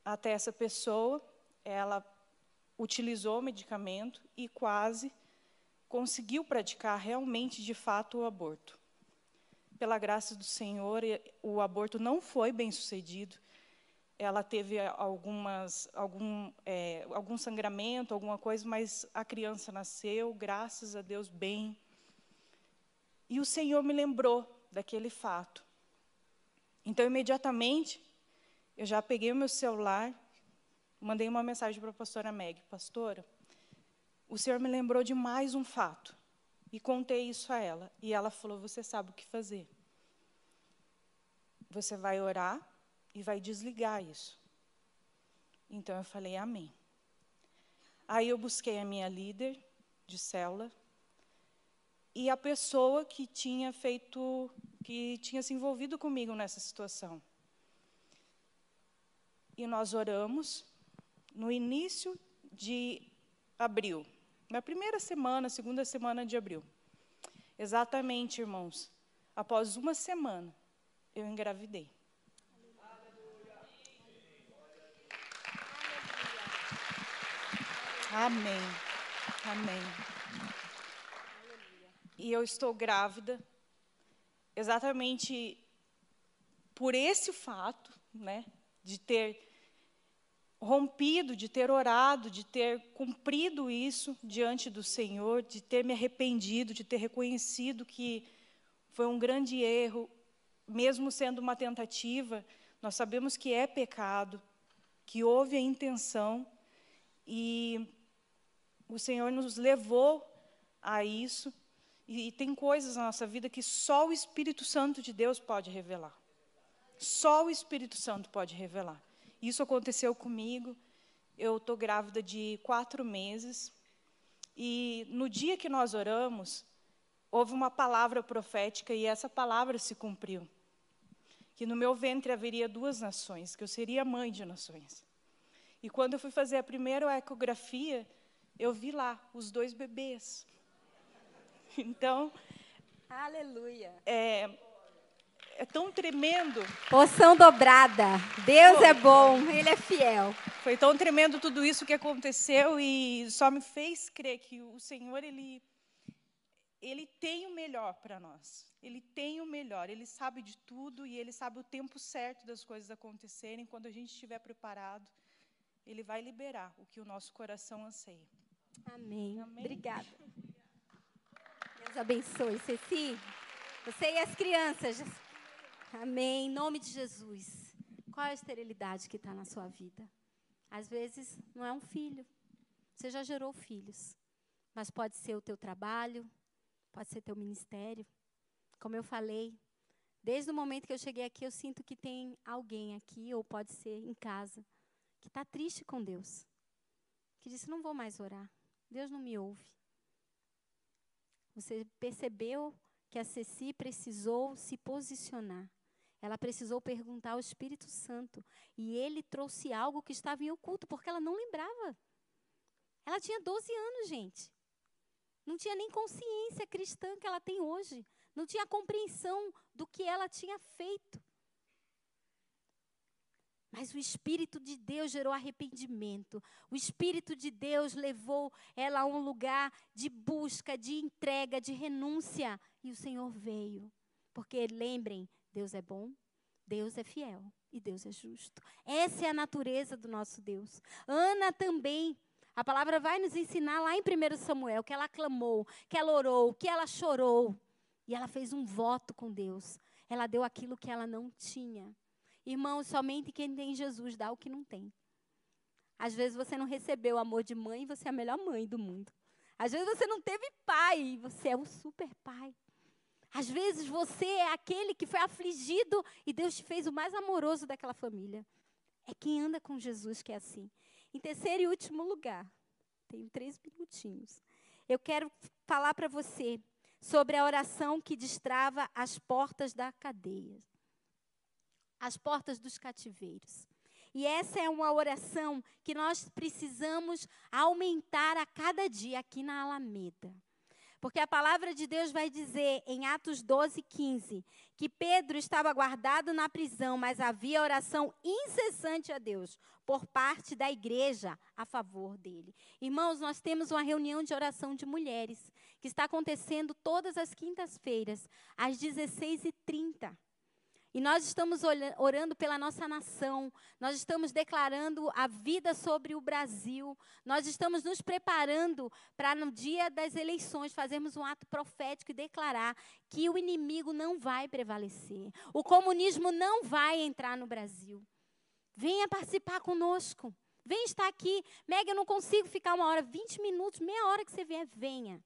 Speaker 2: até essa pessoa, ela utilizou o medicamento e quase conseguiu praticar realmente, de fato, o aborto pela graça do Senhor, o aborto não foi bem sucedido. Ela teve algumas, algum, é, algum sangramento, alguma coisa, mas a criança nasceu, graças a Deus, bem. E o Senhor me lembrou daquele fato. Então, imediatamente, eu já peguei o meu celular, mandei uma mensagem para a pastora Meg: Pastora, o Senhor me lembrou de mais um fato. E contei isso a ela. E ela falou: Você sabe o que fazer. Você vai orar e vai desligar isso. Então eu falei: Amém. Aí eu busquei a minha líder de célula e a pessoa que tinha feito, que tinha se envolvido comigo nessa situação. E nós oramos no início de abril. Na primeira semana, segunda semana de abril. Exatamente, irmãos. Após uma semana, eu engravidei. Amém. Amém. E eu estou grávida exatamente por esse fato, né, de ter rompido, de ter orado, de ter cumprido isso diante do Senhor, de ter me arrependido, de ter reconhecido que foi um grande erro, mesmo sendo uma tentativa, nós sabemos que é pecado, que houve a intenção e o Senhor nos levou a isso. E, tem coisas na nossa vida que só o Espírito Santo de Deus pode revelar. Só o Espírito Santo pode revelar. Isso aconteceu comigo. Eu estou grávida de quatro meses. E no dia que nós oramos, houve uma palavra profética e essa palavra se cumpriu. Que no meu ventre haveria duas nações, que eu seria mãe de nações. E quando eu fui fazer a primeira ecografia, eu vi lá os dois bebês. Então.
Speaker 1: Aleluia.
Speaker 2: É, é tão tremendo.
Speaker 1: Poção dobrada. Deus Foi. é bom, Ele é fiel.
Speaker 2: Foi tão tremendo tudo isso que aconteceu e só me fez crer que o Senhor, Ele, Ele tem o melhor para nós. Ele tem o melhor. Ele sabe de tudo e Ele sabe o tempo certo das coisas acontecerem. Quando a gente estiver preparado, Ele vai liberar o que o nosso coração anseia.
Speaker 1: Amém. Amém. Obrigada. Deus abençoe. Ceci, você e as crianças. Amém. Em nome de Jesus. Qual é a esterilidade que está na sua vida? Às vezes não é um filho. Você já gerou filhos. Mas pode ser o teu trabalho, pode ser teu ministério. Como eu falei, desde o momento que eu cheguei aqui, eu sinto que tem alguém aqui, ou pode ser em casa, que está triste com Deus. Que disse: Não vou mais orar. Deus não me ouve. Você percebeu que a Ceci precisou se posicionar. Ela precisou perguntar ao Espírito Santo. E ele trouxe algo que estava em oculto, porque ela não lembrava. Ela tinha 12 anos, gente. Não tinha nem consciência cristã que ela tem hoje. Não tinha compreensão do que ela tinha feito. Mas o Espírito de Deus gerou arrependimento. O Espírito de Deus levou ela a um lugar de busca, de entrega, de renúncia. E o Senhor veio. Porque lembrem, Deus é bom, Deus é fiel e Deus é justo. Essa é a natureza do nosso Deus. Ana também. A palavra vai nos ensinar lá em 1 Samuel que ela clamou, que ela orou, que ela chorou. E ela fez um voto com Deus. Ela deu aquilo que ela não tinha. Irmãos, somente quem tem Jesus dá o que não tem. Às vezes você não recebeu o amor de mãe e você é a melhor mãe do mundo. Às vezes você não teve pai e você é o super pai. Às vezes você é aquele que foi afligido e Deus te fez o mais amoroso daquela família. É quem anda com Jesus que é assim. Em terceiro e último lugar, tenho três minutinhos. Eu quero falar para você sobre a oração que destrava as portas da cadeia as portas dos cativeiros. E essa é uma oração que nós precisamos aumentar a cada dia aqui na Alameda. Porque a palavra de Deus vai dizer em Atos 12, 15, que Pedro estava guardado na prisão, mas havia oração incessante a Deus por parte da igreja a favor dele. Irmãos, nós temos uma reunião de oração de mulheres que está acontecendo todas as quintas-feiras, às 16h30. E nós estamos orando pela nossa nação, nós estamos declarando a vida sobre o Brasil, nós estamos nos preparando para, no dia das eleições, fazermos um ato profético e declarar que o inimigo não vai prevalecer, o comunismo não vai entrar no Brasil. Venha participar conosco, venha estar aqui. Meg, eu não consigo ficar uma hora, 20 minutos, meia hora que você vier, venha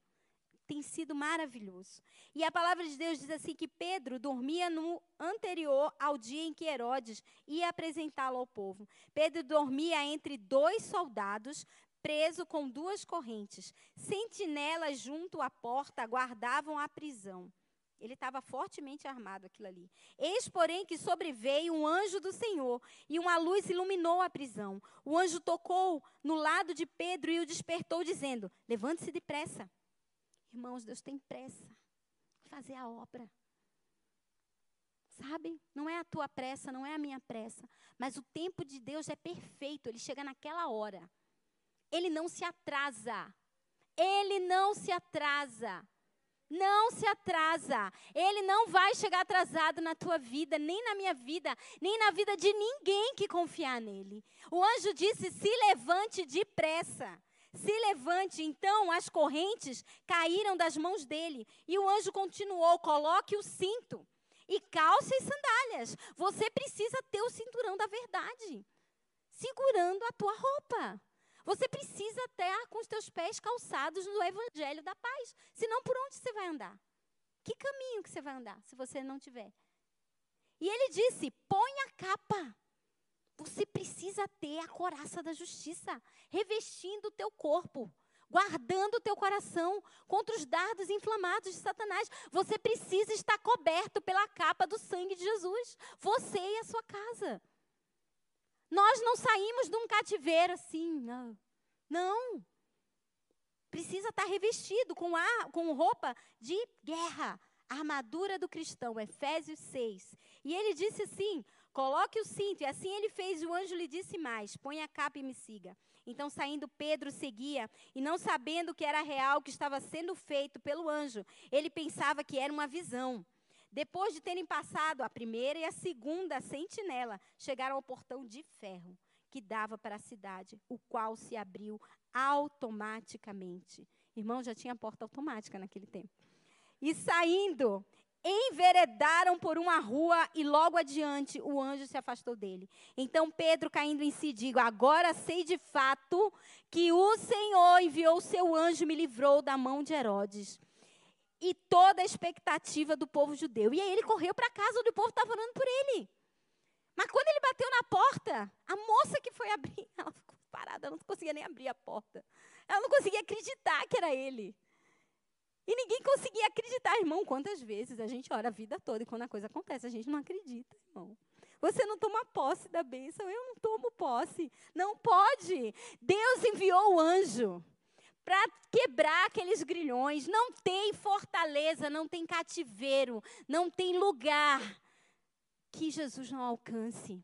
Speaker 1: tem sido maravilhoso. E a palavra de Deus diz assim que Pedro dormia no anterior ao dia em que Herodes ia apresentá-lo ao povo. Pedro dormia entre dois soldados, preso com duas correntes. Sentinelas junto à porta guardavam a prisão. Ele estava fortemente armado aquilo ali. Eis, porém, que sobreveio um anjo do Senhor, e uma luz iluminou a prisão. O anjo tocou no lado de Pedro e o despertou, dizendo: Levante-se depressa. Irmãos, Deus tem pressa fazer a obra. Sabe? Não é a tua pressa, não é a minha pressa. Mas o tempo de Deus é perfeito. Ele chega naquela hora. Ele não se atrasa. Ele não se atrasa. Não se atrasa. Ele não vai chegar atrasado na tua vida, nem na minha vida, nem na vida de ninguém que confiar nele. O anjo disse: se levante depressa. Se levante, então as correntes caíram das mãos dele. E o anjo continuou: coloque o cinto e calce as sandálias. Você precisa ter o cinturão da verdade, segurando a tua roupa. Você precisa estar com os teus pés calçados no evangelho da paz. Senão, por onde você vai andar? Que caminho que você vai andar se você não tiver? E ele disse: põe a capa. Você precisa ter a coraça da justiça, revestindo o teu corpo, guardando o teu coração contra os dardos inflamados de Satanás. Você precisa estar coberto pela capa do sangue de Jesus, você e a sua casa. Nós não saímos de um cativeiro assim, não. Não. Precisa estar revestido com, a, com roupa de guerra, armadura do cristão, Efésios 6. E ele disse assim: Coloque o cinto. E assim ele fez, e o anjo lhe disse mais: Põe a capa e me siga. Então, saindo, Pedro seguia, e não sabendo que era real o que estava sendo feito pelo anjo, ele pensava que era uma visão. Depois de terem passado a primeira e a segunda sentinela, chegaram ao portão de ferro que dava para a cidade, o qual se abriu automaticamente. Irmão, já tinha porta automática naquele tempo. E saindo, enveredaram por uma rua e logo adiante o anjo se afastou dele. Então Pedro, caindo em si, digo: Agora sei de fato que o Senhor enviou o seu anjo e me livrou da mão de Herodes. E toda a expectativa do povo judeu. E aí ele correu para casa onde o povo estava orando por ele. Mas quando ele bateu na porta, a moça que foi abrir, ela ficou parada, ela não conseguia nem abrir a porta. Ela não conseguia acreditar que era ele. E ninguém conseguia acreditar, irmão. Quantas vezes a gente ora a vida toda e quando a coisa acontece, a gente não acredita, irmão. Você não toma posse da bênção, eu não tomo posse. Não pode. Deus enviou o anjo para quebrar aqueles grilhões. Não tem fortaleza, não tem cativeiro, não tem lugar que Jesus não alcance.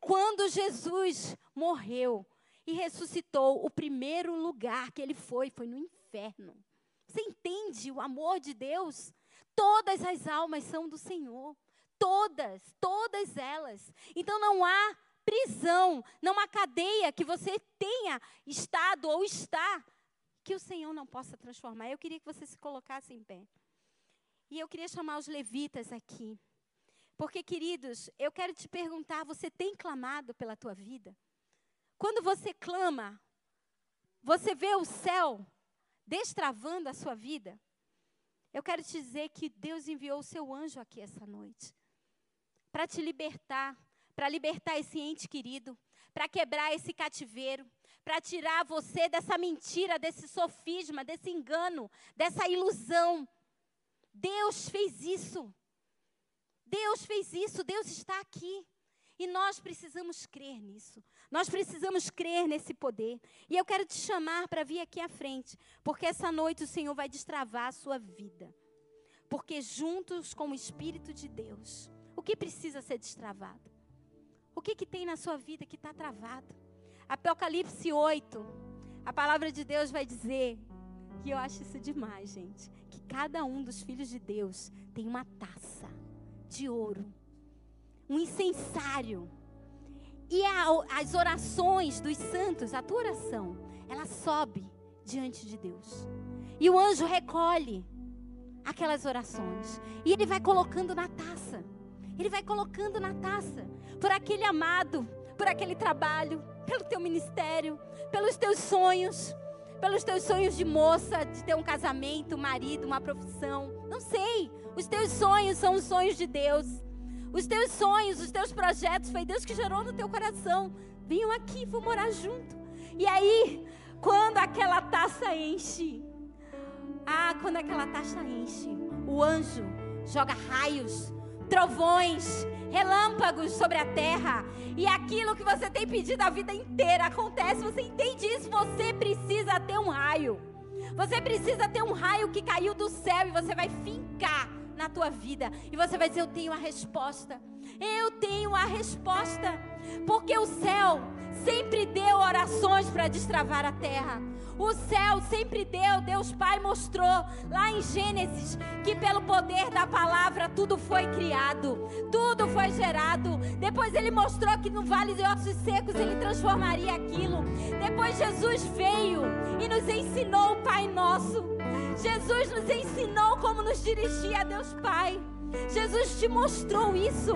Speaker 1: Quando Jesus morreu e ressuscitou, o primeiro lugar que ele foi foi no inferno. Você entende o amor de Deus? Todas as almas são do Senhor. Todas, todas elas. Então não há prisão, não há cadeia que você tenha estado ou está que o Senhor não possa transformar. Eu queria que você se colocasse em pé. E eu queria chamar os levitas aqui. Porque, queridos, eu quero te perguntar: você tem clamado pela tua vida? Quando você clama, você vê o céu destravando a sua vida? Eu quero te dizer que Deus enviou o seu anjo aqui essa noite para te libertar, para libertar esse ente querido, para quebrar esse cativeiro, para tirar você dessa mentira, desse sofisma, desse engano, dessa ilusão. Deus fez isso. Deus fez isso, Deus está aqui. E nós precisamos crer nisso. Nós precisamos crer nesse poder. E eu quero te chamar para vir aqui à frente, porque essa noite o Senhor vai destravar a sua vida. Porque juntos com o Espírito de Deus, o que precisa ser destravado? O que, que tem na sua vida que está travado? Apocalipse 8, a palavra de Deus vai dizer, e eu acho isso demais, gente, que cada um dos filhos de Deus tem uma taça de ouro, um incensário. E a, as orações dos santos, a tua oração, ela sobe diante de Deus. E o anjo recolhe aquelas orações. E ele vai colocando na taça. Ele vai colocando na taça por aquele amado, por aquele trabalho, pelo teu ministério, pelos teus sonhos, pelos teus sonhos de moça, de ter um casamento, um marido, uma profissão. Não sei. Os teus sonhos são os sonhos de Deus. Os teus sonhos, os teus projetos, foi Deus que gerou no teu coração. Venham aqui, vou morar junto. E aí, quando aquela taça enche, ah, quando aquela taça enche, o anjo joga raios trovões, relâmpagos sobre a terra. E aquilo que você tem pedido a vida inteira acontece. Você entende isso? Você precisa ter um raio. Você precisa ter um raio que caiu do céu e você vai fincar na tua vida. E você vai dizer: Eu tenho a resposta. Eu tenho a resposta. Porque o céu sempre deu orações para destravar a terra. O céu sempre deu, Deus Pai mostrou lá em Gênesis que pelo poder da palavra tudo foi criado, tudo foi gerado. Depois ele mostrou que no vale de ossos secos ele transformaria aquilo. Depois Jesus veio e nos ensinou o Pai Nosso. Jesus nos ensinou como nos dirigir a Deus Pai. Jesus te mostrou isso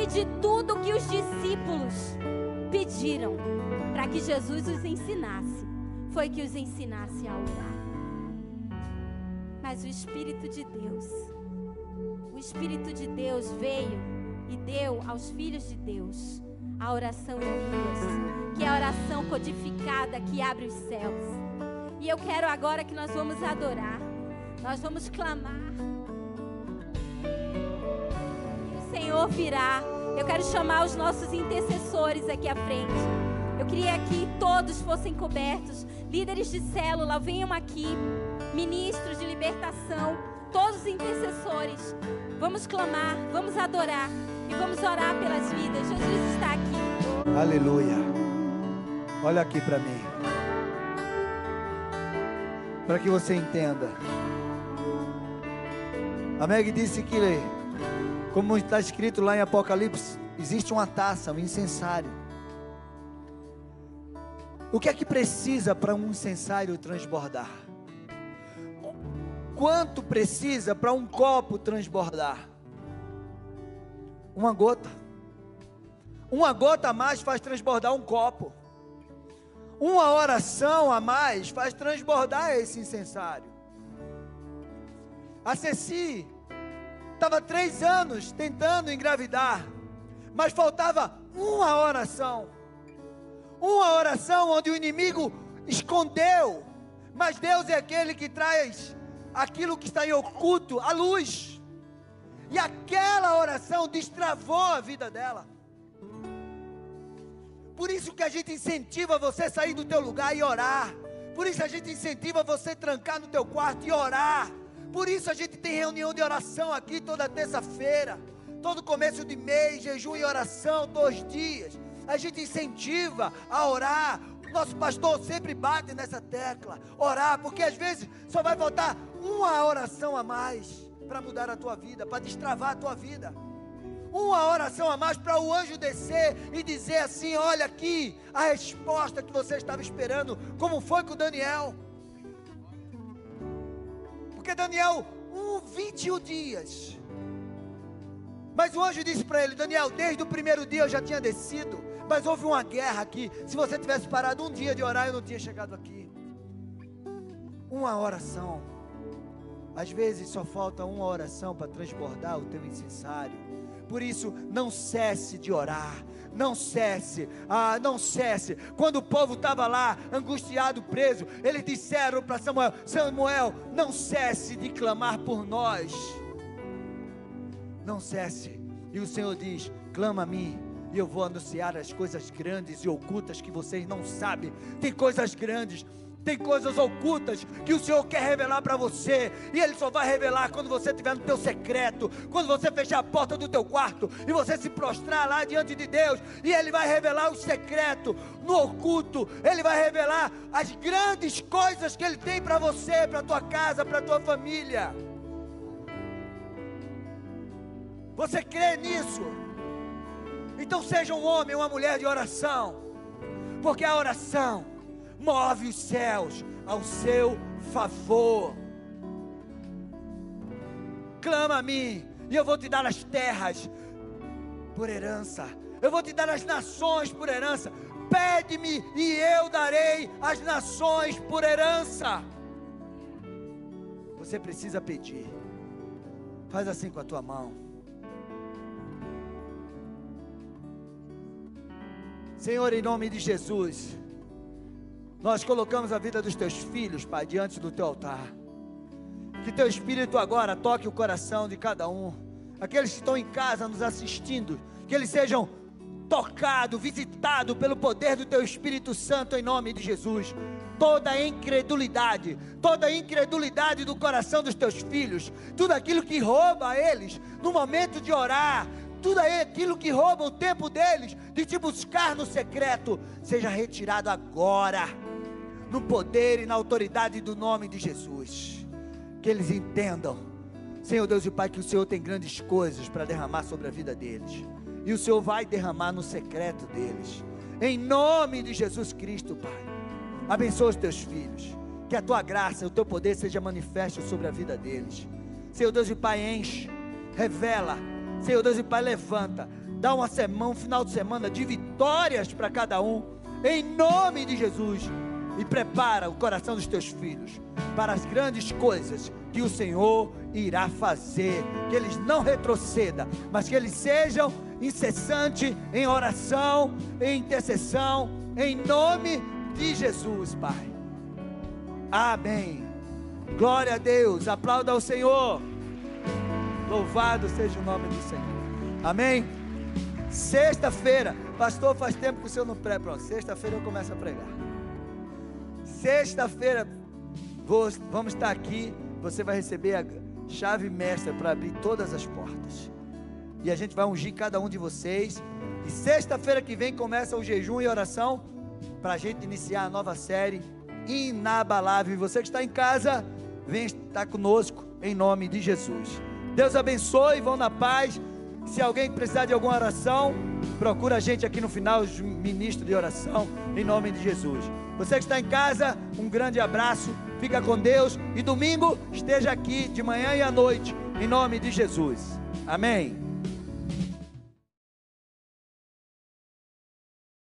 Speaker 1: e de tudo que os discípulos pediram para que Jesus os ensinasse foi que os ensinasse a orar. Mas o Espírito de Deus, o Espírito de Deus veio e deu aos filhos de Deus a oração em línguas, que é a oração codificada que abre os céus. E eu quero agora que nós vamos adorar, nós vamos clamar. E o Senhor virá. Eu quero chamar os nossos intercessores aqui à frente. Eu queria que todos fossem cobertos. Líderes de célula, venham aqui. Ministros de libertação, todos os intercessores. Vamos clamar, vamos adorar e vamos orar pelas vidas. Jesus está aqui.
Speaker 3: Aleluia. Olha aqui para mim. Para que você entenda. A Meg disse que, como está escrito lá em Apocalipse, existe uma taça, um incensário o que é que precisa para um incensário transbordar? Quanto precisa para um copo transbordar? Uma gota. Uma gota a mais faz transbordar um copo. Uma oração a mais faz transbordar esse incensário. A Ceci estava três anos tentando engravidar, mas faltava uma oração. Uma oração onde o inimigo escondeu, mas Deus é aquele que traz aquilo que está em oculto à luz. E aquela oração destravou a vida dela. Por isso que a gente incentiva você a sair do teu lugar e orar. Por isso a gente incentiva você a trancar no teu quarto e orar. Por isso a gente tem reunião de oração aqui toda terça-feira. Todo começo de mês, jejum e oração, dois dias. A gente incentiva a orar. Nosso pastor sempre bate nessa tecla. Orar, porque às vezes só vai faltar uma oração a mais para mudar a tua vida, para destravar a tua vida. Uma oração a mais para o anjo descer e dizer assim: olha aqui a resposta que você estava esperando, como foi com Daniel. Porque Daniel, um, 21 dias. Mas o anjo disse para ele: Daniel, desde o primeiro dia eu já tinha descido, mas houve uma guerra aqui. Se você tivesse parado um dia de orar, eu não tinha chegado aqui. Uma oração. Às vezes só falta uma oração para transbordar o teu incensário. Por isso, não cesse de orar. Não cesse, ah, não cesse. Quando o povo estava lá, angustiado, preso, eles disseram para Samuel: Samuel, não cesse de clamar por nós. Não cesse. E o Senhor diz: clama a mim, e eu vou anunciar as coisas grandes e ocultas que vocês não sabem. Tem coisas grandes tem coisas ocultas que o Senhor quer revelar para você, e Ele só vai revelar quando você estiver no teu secreto, quando você fechar a porta do teu quarto e você se prostrar lá diante de Deus, e Ele vai revelar o secreto, no oculto, Ele vai revelar as grandes coisas que Ele tem para você, para tua casa, para tua família. Você crê nisso? Então seja um homem, uma mulher de oração, porque a oração move os céus ao seu favor. Clama a mim, e eu vou te dar as terras por herança. Eu vou te dar as nações por herança. Pede-me e eu darei as nações por herança. Você precisa pedir. Faz assim com a tua mão. Senhor, em nome de Jesus. Nós colocamos a vida dos teus filhos, Pai, diante do teu altar. Que teu Espírito agora toque o coração de cada um. Aqueles que estão em casa nos assistindo, que eles sejam tocados, visitados pelo poder do teu Espírito Santo em nome de Jesus. Toda incredulidade, toda incredulidade do coração dos teus filhos, tudo aquilo que rouba eles no momento de orar, tudo aquilo que rouba o tempo deles de te buscar no secreto, seja retirado agora no poder e na autoridade do nome de Jesus. Que eles entendam, Senhor Deus e Pai, que o Senhor tem grandes coisas para derramar sobre a vida deles. E o Senhor vai derramar no secreto deles. Em nome de Jesus Cristo, Pai. Abençoa os teus filhos. Que a tua graça, o teu poder seja manifesto sobre a vida deles. Senhor Deus e Pai, enche, revela. Senhor Deus e Pai, levanta. Dá uma semana, um final de semana de vitórias para cada um. Em nome de Jesus e prepara o coração dos teus filhos para as grandes coisas que o Senhor irá fazer. Que eles não retrocedam, mas que eles sejam incessantes em oração, em intercessão, em nome de Jesus, Pai. Amém. Glória a Deus. Aplauda ao Senhor. Louvado seja o nome do Senhor. Amém. Sexta-feira, pastor, faz tempo que o senhor não prega. Pronto, sexta-feira eu começo a pregar. Sexta-feira vamos estar aqui. Você vai receber a chave mestra para abrir todas as portas. E a gente vai ungir cada um de vocês. E sexta-feira que vem começa o jejum e oração para a gente iniciar a nova série inabalável. E você que está em casa, vem estar conosco em nome de Jesus. Deus abençoe, vão na paz. Se alguém precisar de alguma oração, procura a gente aqui no final, ministro de oração, em nome de Jesus. Você que está em casa, um grande abraço, fica com Deus e domingo esteja aqui de manhã e à noite, em nome de Jesus. Amém.